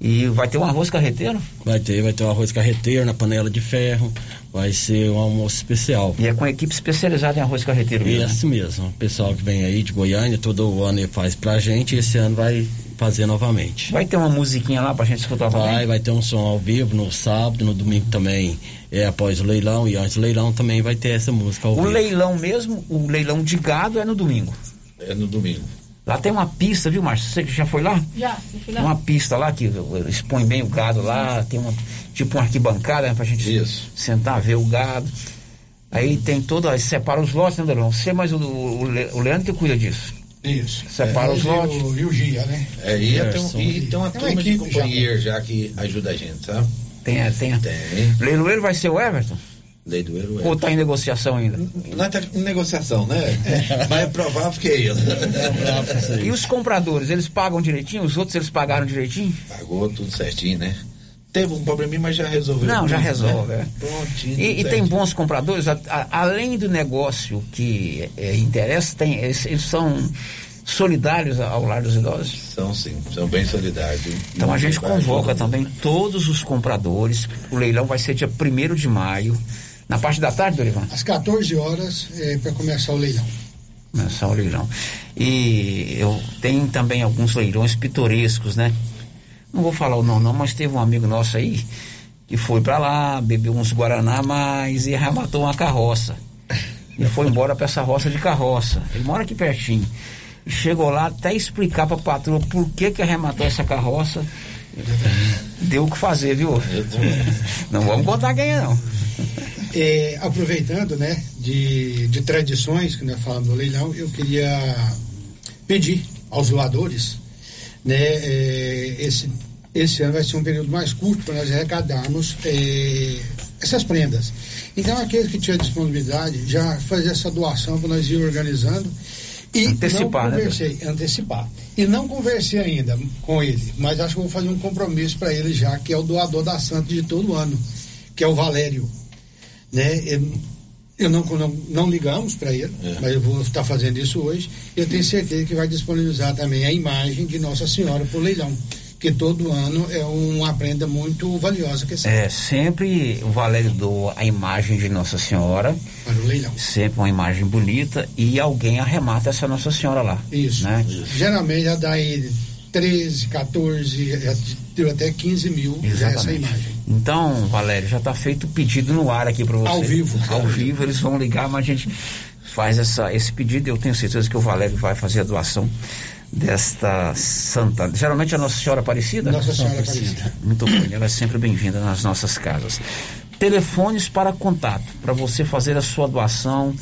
E vai ter um arroz carreteiro? Vai ter, vai ter um arroz carreteiro na panela de ferro. Vai ser um almoço especial. E é com a equipe especializada em arroz carreteiro mesmo, né? Esse mesmo. O pessoal que vem aí de Goiânia, todo ano ele faz pra gente e esse ano vai fazer novamente. Vai ter uma musiquinha lá pra gente escutar também? Vai, vai ter um som ao vivo no sábado, no domingo também é após o leilão e antes do leilão também vai ter essa música ao O vivo. leilão mesmo, o leilão de gado é no domingo. É no domingo. Lá tem uma pista, viu, Márcio? Você já foi lá? Já, foi lá? Uma pista lá que expõe bem o gado lá, tem uma, tipo uma arquibancada né, pra gente sentar, ver o gado. Aí tem toda, separa os lotes, né, Delão? Você, mas o, o, o Leandro que cuida disso. Isso. Separa É, os lotes. o- E o Gia, né? É, e, tem, um- Gerson. e tem uma Tem uma turma de equipe já. companheiros já que ajuda a gente, sabe? Tem, é, tem. Tem. Leiloeiro vai ser o Everton? Lei do Euro Ou tá em negociação ainda? Nós tá em negociação, né? Mas é provável que é ele. E os compradores, eles pagam direitinho? Os outros eles pagaram direitinho? Pagou tudo certinho, né? Teve um probleminha, mas já resolveu. Não, já tudo, resolve, né? é. Prontinho. E, e tem bons compradores, a- a- além do negócio que é, interessa, tem, eles, eles são solidários ao lar dos idosos. São sim, são bem solidários. Então a gente convoca também todos os compradores. O leilão vai ser dia 1 de maio. Na parte da tarde, Dorivan? Às 14 horas é, para começar o leilão. Começar o leilão. E eu tenho também alguns leilões pitorescos, né? Não vou falar o nome não, mas teve um amigo nosso aí que foi pra lá, bebeu uns Guaraná a mais e arrematou uma carroça. E foi embora pra essa roça de carroça. Ele mora aqui pertinho. E chegou lá até explicar pra patroa por que que arrematou essa carroça. Deu o que fazer, viu? Não vamos contar quem é não. É, aproveitando, né, de, de tradições que nós falamos do leilão, eu queria pedir aos doadores, né, é, esse, esse ano vai ser um período mais curto para nós arrecadarmos é, essas prendas. Então, aqueles que tinham disponibilidade, já fazer essa doação para nós ir organizando. E Antecipar, não né, conversei, antecipar. E não conversei ainda com ele, mas acho que vou fazer um compromisso para ele já, que é o doador da Santa de todo ano, que é o Valério. Né? Eu, eu não, não, não ligamos para ele, mas eu vou estar fazendo isso hoje. Eu tenho certeza que vai disponibilizar também a imagem de Nossa Senhora para o leilão, que todo ano é uma prenda muito valiosa que essa. É, sempre o Valério doa a imagem de Nossa Senhora. Para o leilão. Sempre uma imagem bonita e alguém arremata essa Nossa Senhora lá. Isso. Né? Geralmente já dá aí 13, 14, já deu até 15 mil já essa imagem. Então, Valério, já está feito o pedido no ar aqui para você. Ao vivo. Ao vivo, eles vão ligar, mas a gente faz essa, esse pedido e eu tenho certeza que o Valério vai fazer a doação desta santa. Geralmente a Nossa Senhora Aparecida? Nossa Senhora Aparecida. Muito bem, ela é sempre bem-vinda nas nossas casas. Telefones para contato, para você fazer a sua doação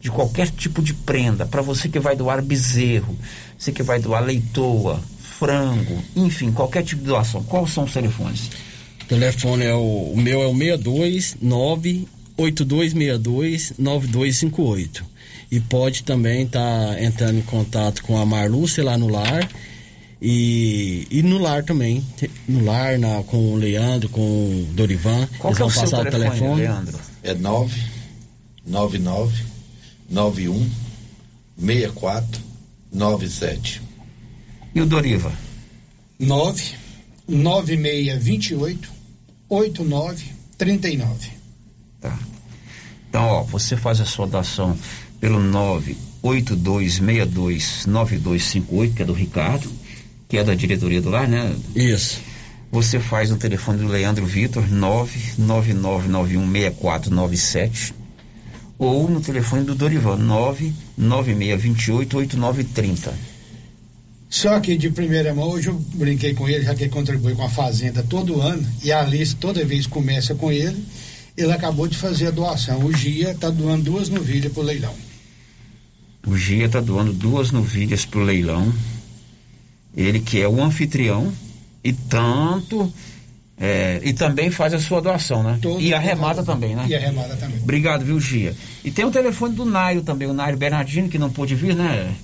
de qualquer tipo de prenda, para você que vai doar bezerro, você que vai doar leitoa, frango, enfim, qualquer tipo de doação. Quais são os telefones? O telefone é o, o meu é o 629 8262 9258. E pode também estar tá entrando em contato com a Marlúcia lá no lar. E, e no lar também. No lar, na, com o Leandro, com o Dorivan. Qual Eles que é vão o seu passar o telefone, telefone. Leandro? É 999 91 64 97. E o Doriva? 9 9628 8939. Tá. Então, ó, você faz a sua doação pelo 982629258, que é do Ricardo, que é da diretoria do lar, né? Isso. Você faz no telefone do Leandro Vitor, 999916497, ou no telefone do Dorivan, 996288930. Só que de primeira mão, hoje eu brinquei com ele, já que ele contribui com a Fazenda todo ano, e a Alice toda vez começa com ele, ele acabou de fazer a doação. O Gia está doando duas novilhas para o leilão. O Gia está doando duas novilhas para o leilão. Ele que é o anfitrião e tanto. é, e também faz a sua doação, né? Todo e arremata também, né? E arremata também. Obrigado, viu, Gia? E tem o telefone do Nairo também, o Nairo Bernardino, que não pôde vir, né?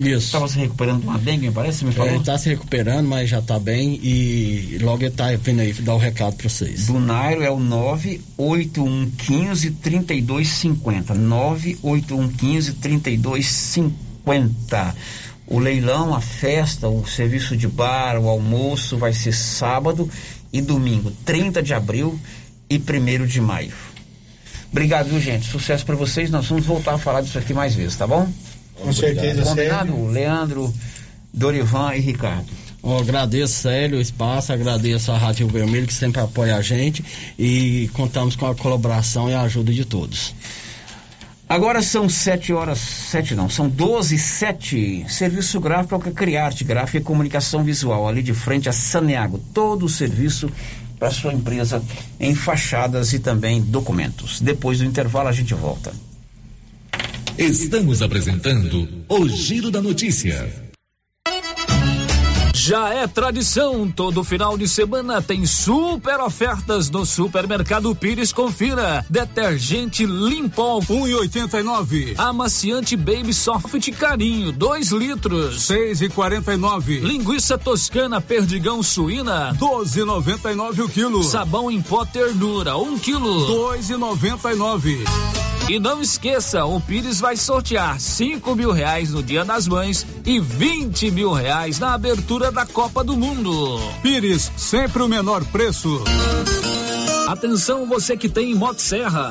Isso. Estava se recuperando de uma dengue, me parece, me É, falou? ele tá se recuperando, mas já tá bem e logo ele tá vindo aí dar o recado pra vocês. Do Nairo é o 98115 3250. 98115 3250. O leilão, a festa, o serviço de bar, o almoço vai ser sábado e domingo, 30 de abril e 1 de maio. Obrigado, viu, gente? Sucesso para vocês. Nós vamos voltar a falar disso aqui mais vezes, tá bom? Com certeza, Combinado? Sérgio. Leandro, Dorivan e Ricardo. Eu agradeço, Célio, o espaço, agradeço a Rádio Vermelho que sempre apoia a gente e contamos com a colaboração e a ajuda de todos. Agora são sete horas, sete não, são doze e sete. Serviço gráfico é Criarte, gráfica e comunicação visual, ali de frente a Saneago. Todo o serviço para sua empresa em fachadas e também documentos. Depois do intervalo a gente volta. Estamos apresentando o Giro da Notícia. Já é tradição, todo final de semana tem super ofertas no Supermercado Pires. Confira: detergente Limpol 1,89. Amaciante Baby Soft Carinho 2 litros 6,49. Linguiça toscana Perdigão suína 12,99 o quilo. Sabão em pó ternura 1 um quilo 2,99. E não esqueça, o Pires vai sortear 5 mil reais no Dia das Mães e 20 mil reais na abertura da Copa do Mundo. Pires, sempre o menor preço. Atenção você que tem Motosserra.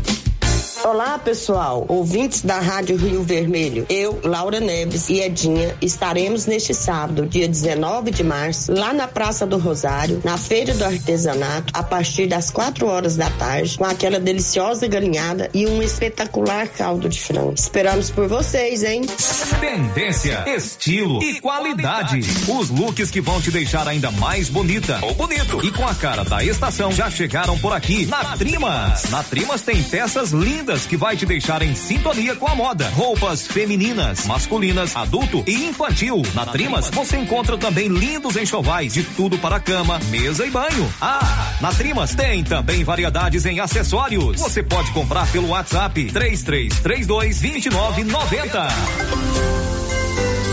Olá, pessoal, ouvintes da Rádio Rio Vermelho. Eu, Laura Neves e Edinha estaremos neste sábado, dia 19 de março, lá na Praça do Rosário, na Feira do Artesanato, a partir das 4 horas da tarde, com aquela deliciosa galinhada e um espetacular caldo de frango. Esperamos por vocês, hein? Tendência, estilo e qualidade. Os looks que vão te deixar ainda mais bonita ou bonito e com a cara da estação já chegaram por aqui na Trimas. Na Trimas tem peças lindas que vai te deixar em sintonia com a moda. Roupas femininas, masculinas, adulto e infantil. Na Trimas você encontra também lindos enxovais de tudo para cama, mesa e banho. Ah, na Trimas tem também variedades em acessórios. Você pode comprar pelo WhatsApp 3332 2990.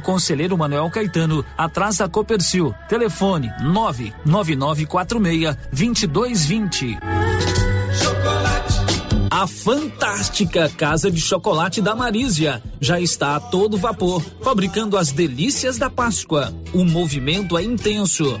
Conselheiro Manuel Caetano, atrás da Copercil. Telefone 99946 2220. A fantástica Casa de Chocolate da Marísia já está a todo vapor, fabricando as delícias da Páscoa. O movimento é intenso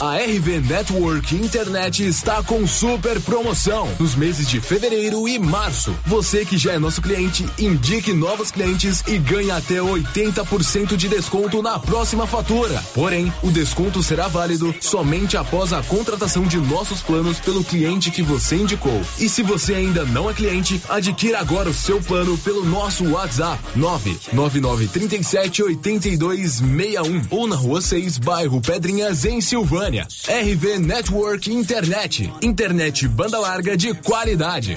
A RV Network Internet está com super promoção nos meses de fevereiro e março. Você que já é nosso cliente, indique novos clientes e ganhe até 80% de desconto na próxima fatura. Porém, o desconto será válido somente após a contratação de nossos planos pelo cliente que você indicou. E se você ainda não é cliente, adquira agora o seu plano pelo nosso WhatsApp 99937 8261 ou na Rua 6, bairro Pedrinhas, em Silvânia. RV Network Internet. Internet banda larga de qualidade.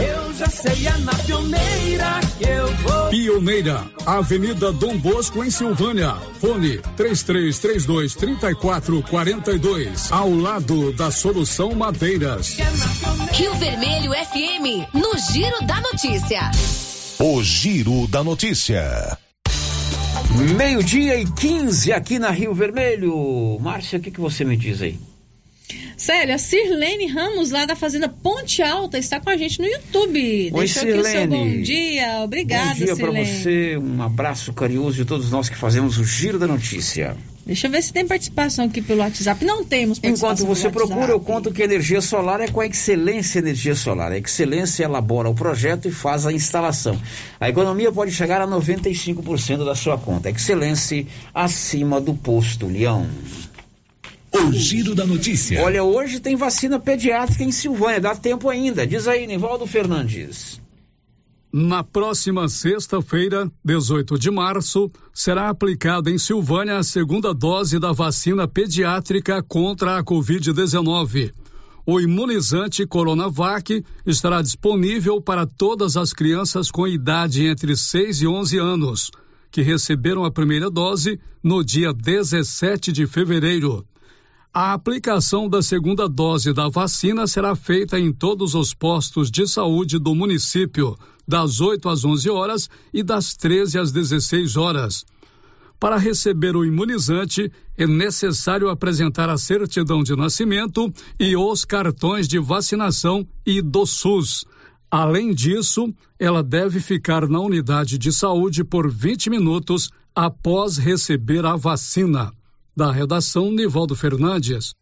Eu já sei, é na pioneira que eu vou. Pioneira, Avenida Dom Bosco, em Silvânia. Fone 3332 3442. Ao lado da Solução Madeiras. Rio Vermelho FM, no Giro da Notícia. O Giro da Notícia. Meio-dia e 15 aqui na Rio Vermelho. Márcia, o que, que você me diz aí? Sério, a Sirlene Ramos, lá da Fazenda Ponte Alta, está com a gente no YouTube. Oi, Deixou aqui o seu Sirlene. bom dia. Obrigada, Bom dia para Sirlene. você, um abraço carinhoso de todos nós que fazemos o Giro da Notícia. Deixa eu ver se tem participação aqui pelo WhatsApp. Não temos participação Enquanto você procura, eu conto que energia solar é com a Excelência Energia Solar. A Excelência elabora o projeto e faz a instalação. A economia pode chegar a 95% da sua conta. Excelência acima do posto Leão. O Giro da Notícia. Olha, hoje tem vacina pediátrica em Silvânia, dá tempo ainda. Diz aí, Nivaldo Fernandes. Na próxima sexta-feira, 18 de março, será aplicada em Silvânia a segunda dose da vacina pediátrica contra a Covid-19. O imunizante Coronavac estará disponível para todas as crianças com idade entre 6 e 11 anos, que receberam a primeira dose no dia 17 de fevereiro. A aplicação da segunda dose da vacina será feita em todos os postos de saúde do município, das 8 às 11 horas e das 13 às 16 horas. Para receber o imunizante, é necessário apresentar a certidão de nascimento e os cartões de vacinação e do SUS. Além disso, ela deve ficar na unidade de saúde por 20 minutos após receber a vacina. Da redação, Nivaldo Fernandes.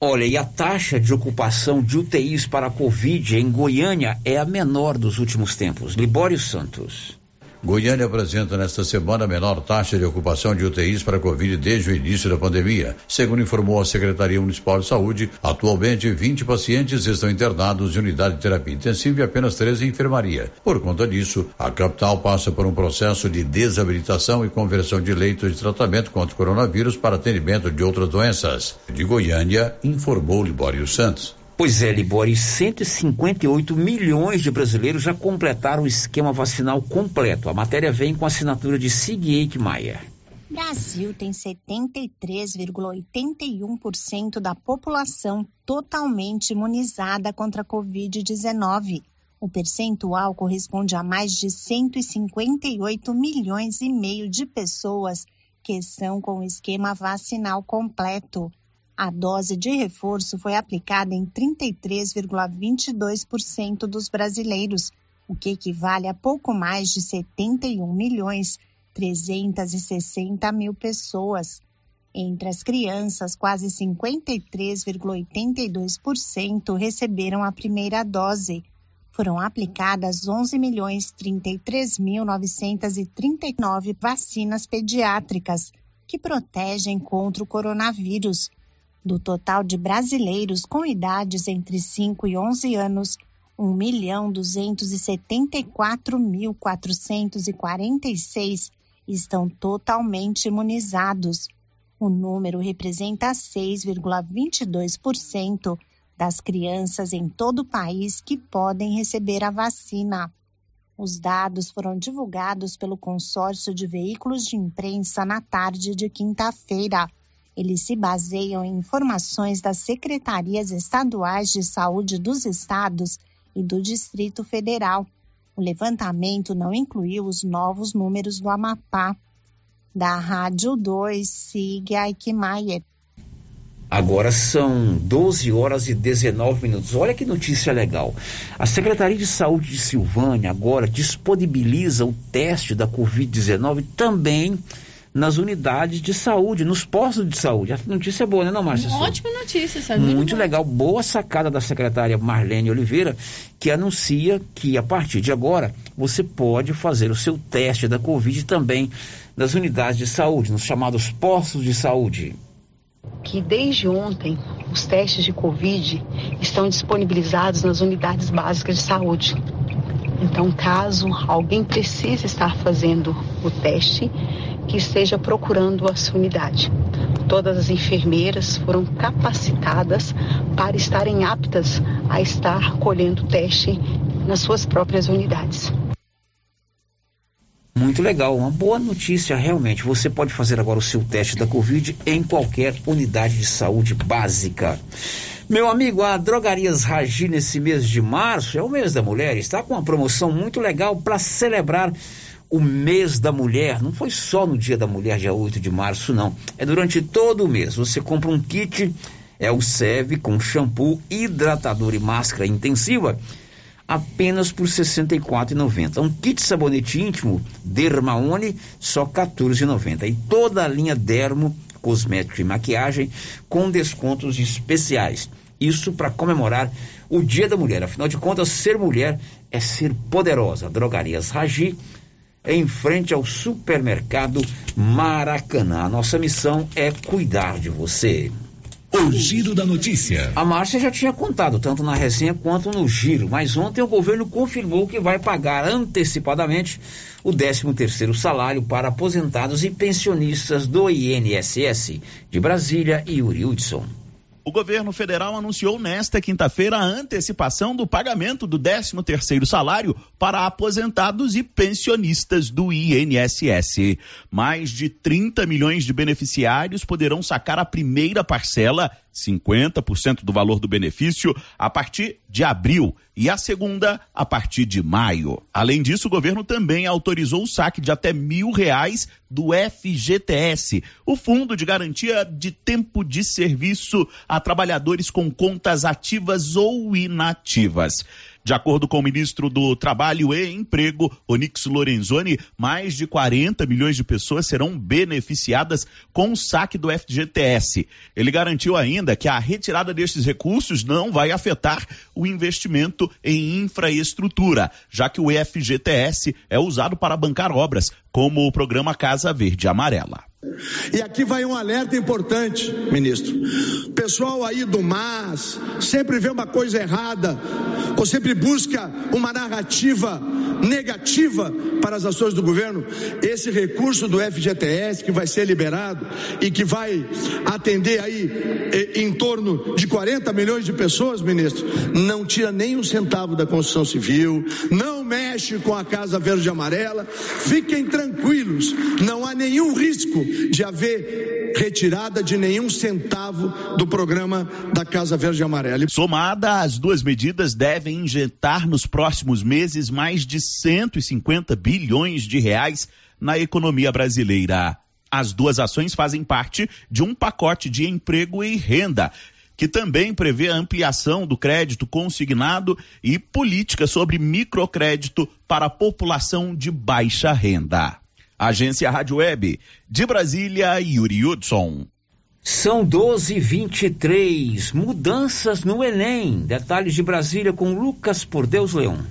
Olha, e a taxa de ocupação de UTIs para a Covid em Goiânia é a menor dos últimos tempos. Libório Santos. Goiânia apresenta nesta semana a menor taxa de ocupação de UTIs para a Covid desde o início da pandemia. Segundo informou a Secretaria Municipal de Saúde, atualmente 20 pacientes estão internados em unidade de terapia intensiva e apenas 13 em enfermaria. Por conta disso, a capital passa por um processo de desabilitação e conversão de leitos de tratamento contra o coronavírus para atendimento de outras doenças. De Goiânia, informou Libório Santos. Pois é, Libório, 158 milhões de brasileiros já completaram o esquema vacinal completo. A matéria vem com a assinatura de Sig Maia. Brasil tem 73,81% da população totalmente imunizada contra a Covid-19. O percentual corresponde a mais de 158 milhões e meio de pessoas que estão com o esquema vacinal completo. A dose de reforço foi aplicada em 33,22% dos brasileiros, o que equivale a pouco mais de 71 milhões 360 mil pessoas. Entre as crianças, quase 53,82% receberam a primeira dose. Foram aplicadas 11 milhões 33.939 vacinas pediátricas que protegem contra o coronavírus. Do total de brasileiros com idades entre 5 e 11 anos, 1.274.446 estão totalmente imunizados. O número representa 6,22% das crianças em todo o país que podem receber a vacina. Os dados foram divulgados pelo consórcio de veículos de imprensa na tarde de quinta-feira. Eles se baseiam em informações das secretarias estaduais de saúde dos estados e do Distrito Federal. O levantamento não incluiu os novos números do Amapá. Da Rádio 2, siga Aikmaier. Agora são 12 horas e 19 minutos. Olha que notícia legal. A Secretaria de Saúde de Silvânia agora disponibiliza o teste da Covid-19 também nas unidades de saúde, nos postos de saúde. A notícia é boa, né, não, Márcia? Ótima notícia, sabe? Muito, Muito legal. Boa sacada da secretária Marlene Oliveira, que anuncia que a partir de agora você pode fazer o seu teste da Covid também nas unidades de saúde, nos chamados postos de saúde que desde ontem os testes de Covid estão disponibilizados nas unidades básicas de saúde. Então, caso alguém precise estar fazendo o teste, que esteja procurando a sua unidade. Todas as enfermeiras foram capacitadas para estarem aptas a estar colhendo teste nas suas próprias unidades. Muito legal, uma boa notícia realmente. Você pode fazer agora o seu teste da Covid em qualquer unidade de saúde básica. Meu amigo, a Drogarias Ragi nesse mês de março, é o mês da mulher, está com uma promoção muito legal para celebrar o mês da mulher. Não foi só no dia da mulher, dia 8 de março, não. É durante todo o mês. Você compra um kit, é o SEV com shampoo, hidratador e máscara intensiva apenas por R$ 64,90. Um kit sabonete íntimo Dermaone só R$ 14,90. E toda a linha Dermo cosmético e maquiagem com descontos especiais. Isso para comemorar o Dia da Mulher. Afinal de contas, ser mulher é ser poderosa. Drogarias Ragi, em frente ao supermercado Maracanã. A nossa missão é cuidar de você. O Giro da Notícia. A Márcia já tinha contado, tanto na resenha quanto no giro, mas ontem o governo confirmou que vai pagar antecipadamente o 13 terceiro salário para aposentados e pensionistas do INSS de Brasília e Yuri Hudson. O governo federal anunciou nesta quinta-feira a antecipação do pagamento do 13º salário para aposentados e pensionistas do INSS. Mais de 30 milhões de beneficiários poderão sacar a primeira parcela 50% do valor do benefício a partir de abril e a segunda a partir de maio. Além disso, o governo também autorizou o saque de até mil reais do FGTS, o Fundo de Garantia de Tempo de Serviço a trabalhadores com contas ativas ou inativas. De acordo com o ministro do Trabalho e Emprego, Onix Lorenzoni, mais de 40 milhões de pessoas serão beneficiadas com o saque do FGTS. Ele garantiu ainda que a retirada destes recursos não vai afetar o investimento em infraestrutura, já que o FGTS é usado para bancar obras, como o programa Casa Verde Amarela. E aqui vai um alerta importante, ministro. Pessoal aí do MAS sempre vê uma coisa errada, ou sempre busca uma narrativa negativa para as ações do governo. Esse recurso do FGTS que vai ser liberado e que vai atender aí eh, em torno de 40 milhões de pessoas, ministro, não tira nem um centavo da construção civil, não mexe com a Casa Verde e Amarela. Fiquem tranquilos, não há nenhum risco de haver retirada de nenhum centavo do programa da Casa Verde e Amarela. Somada, as duas medidas devem injetar nos próximos meses mais de 150 bilhões de reais na economia brasileira. As duas ações fazem parte de um pacote de emprego e renda que também prevê a ampliação do crédito consignado e política sobre microcrédito para a população de baixa renda. Agência Rádio Web, de Brasília, Yuri Hudson. São 12:23 mudanças no Enem. Detalhes de Brasília com Lucas Por Deus Leão.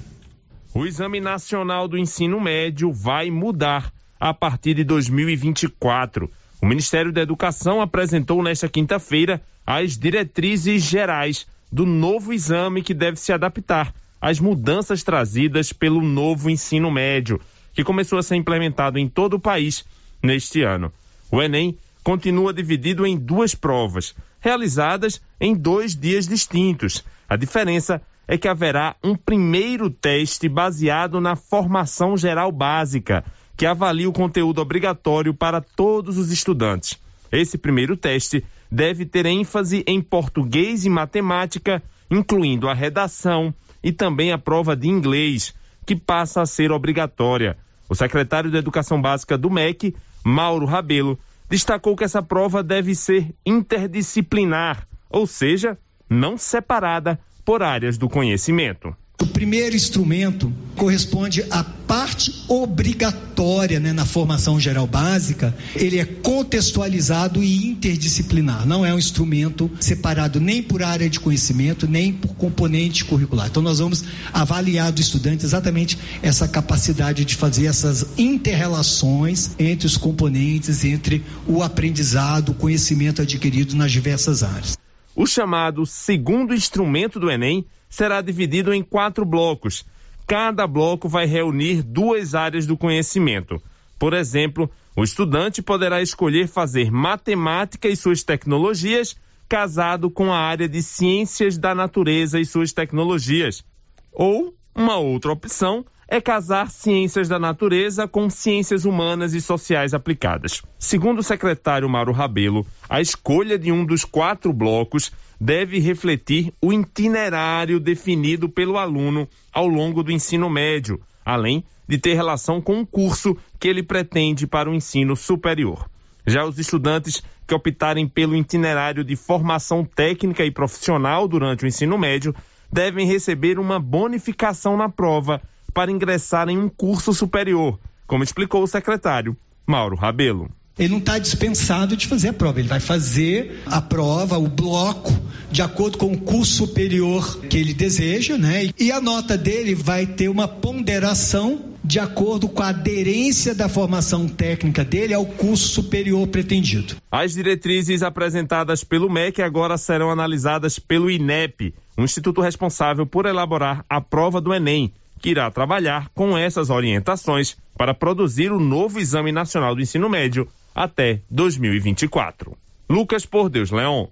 O Exame Nacional do Ensino Médio vai mudar a partir de 2024. O Ministério da Educação apresentou nesta quinta-feira as diretrizes gerais do novo exame que deve se adaptar às mudanças trazidas pelo novo ensino médio, que começou a ser implementado em todo o país neste ano. O Enem continua dividido em duas provas, realizadas em dois dias distintos. A diferença é que haverá um primeiro teste baseado na formação geral básica, que avalia o conteúdo obrigatório para todos os estudantes. Esse primeiro teste deve ter ênfase em português e matemática, incluindo a redação e também a prova de inglês, que passa a ser obrigatória. O secretário de Educação Básica do MEC, Mauro Rabelo, destacou que essa prova deve ser interdisciplinar, ou seja, não separada por áreas do conhecimento. O primeiro instrumento corresponde à parte obrigatória né, na formação geral básica. Ele é contextualizado e interdisciplinar. Não é um instrumento separado nem por área de conhecimento, nem por componente curricular. Então, nós vamos avaliar do estudante exatamente essa capacidade de fazer essas interrelações entre os componentes, entre o aprendizado, o conhecimento adquirido nas diversas áreas. O chamado segundo instrumento do Enem será dividido em quatro blocos. Cada bloco vai reunir duas áreas do conhecimento. Por exemplo, o estudante poderá escolher fazer matemática e suas tecnologias casado com a área de ciências da natureza e suas tecnologias. Ou uma outra opção é casar ciências da natureza com ciências humanas e sociais aplicadas. Segundo o secretário Mauro Rabelo, a escolha de um dos quatro blocos deve refletir o itinerário definido pelo aluno ao longo do ensino médio, além de ter relação com o curso que ele pretende para o ensino superior. Já os estudantes que optarem pelo itinerário de formação técnica e profissional durante o ensino médio devem receber uma bonificação na prova para ingressar em um curso superior, como explicou o secretário Mauro Rabelo ele não está dispensado de fazer a prova. Ele vai fazer a prova, o bloco, de acordo com o curso superior que ele deseja, né? E a nota dele vai ter uma ponderação de acordo com a aderência da formação técnica dele ao curso superior pretendido. As diretrizes apresentadas pelo MEC agora serão analisadas pelo INEP, um instituto responsável por elaborar a prova do Enem irá trabalhar com essas orientações para produzir o novo Exame Nacional do Ensino Médio até 2024. Lucas Por Deus Leão.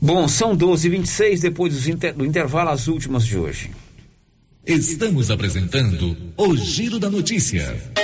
Bom, são 12h26 depois inter... do intervalo, as últimas de hoje. Estamos apresentando o Giro da Notícia.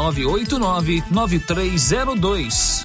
989 9302.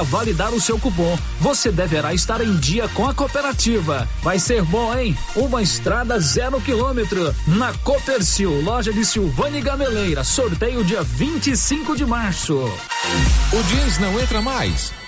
para validar o seu cupom, você deverá estar em dia com a cooperativa. Vai ser bom, hein? Uma estrada zero quilômetro na Copercil, loja de Silvânia Gameleira. Sorteio dia 25 de março. O jeans não entra mais.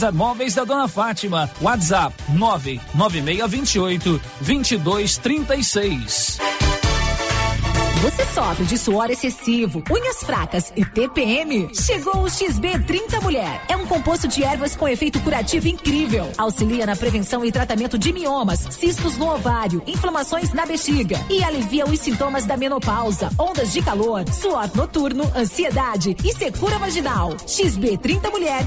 César Móveis da Dona Fátima. WhatsApp 99628 2236. Você sofre de suor excessivo, unhas fracas e TPM? Chegou o XB30 Mulher. É um composto de ervas com efeito curativo incrível. Auxilia na prevenção e tratamento de miomas, cistos no ovário, inflamações na bexiga e alivia os sintomas da menopausa, ondas de calor, suor noturno, ansiedade e secura vaginal. XB30 Mulher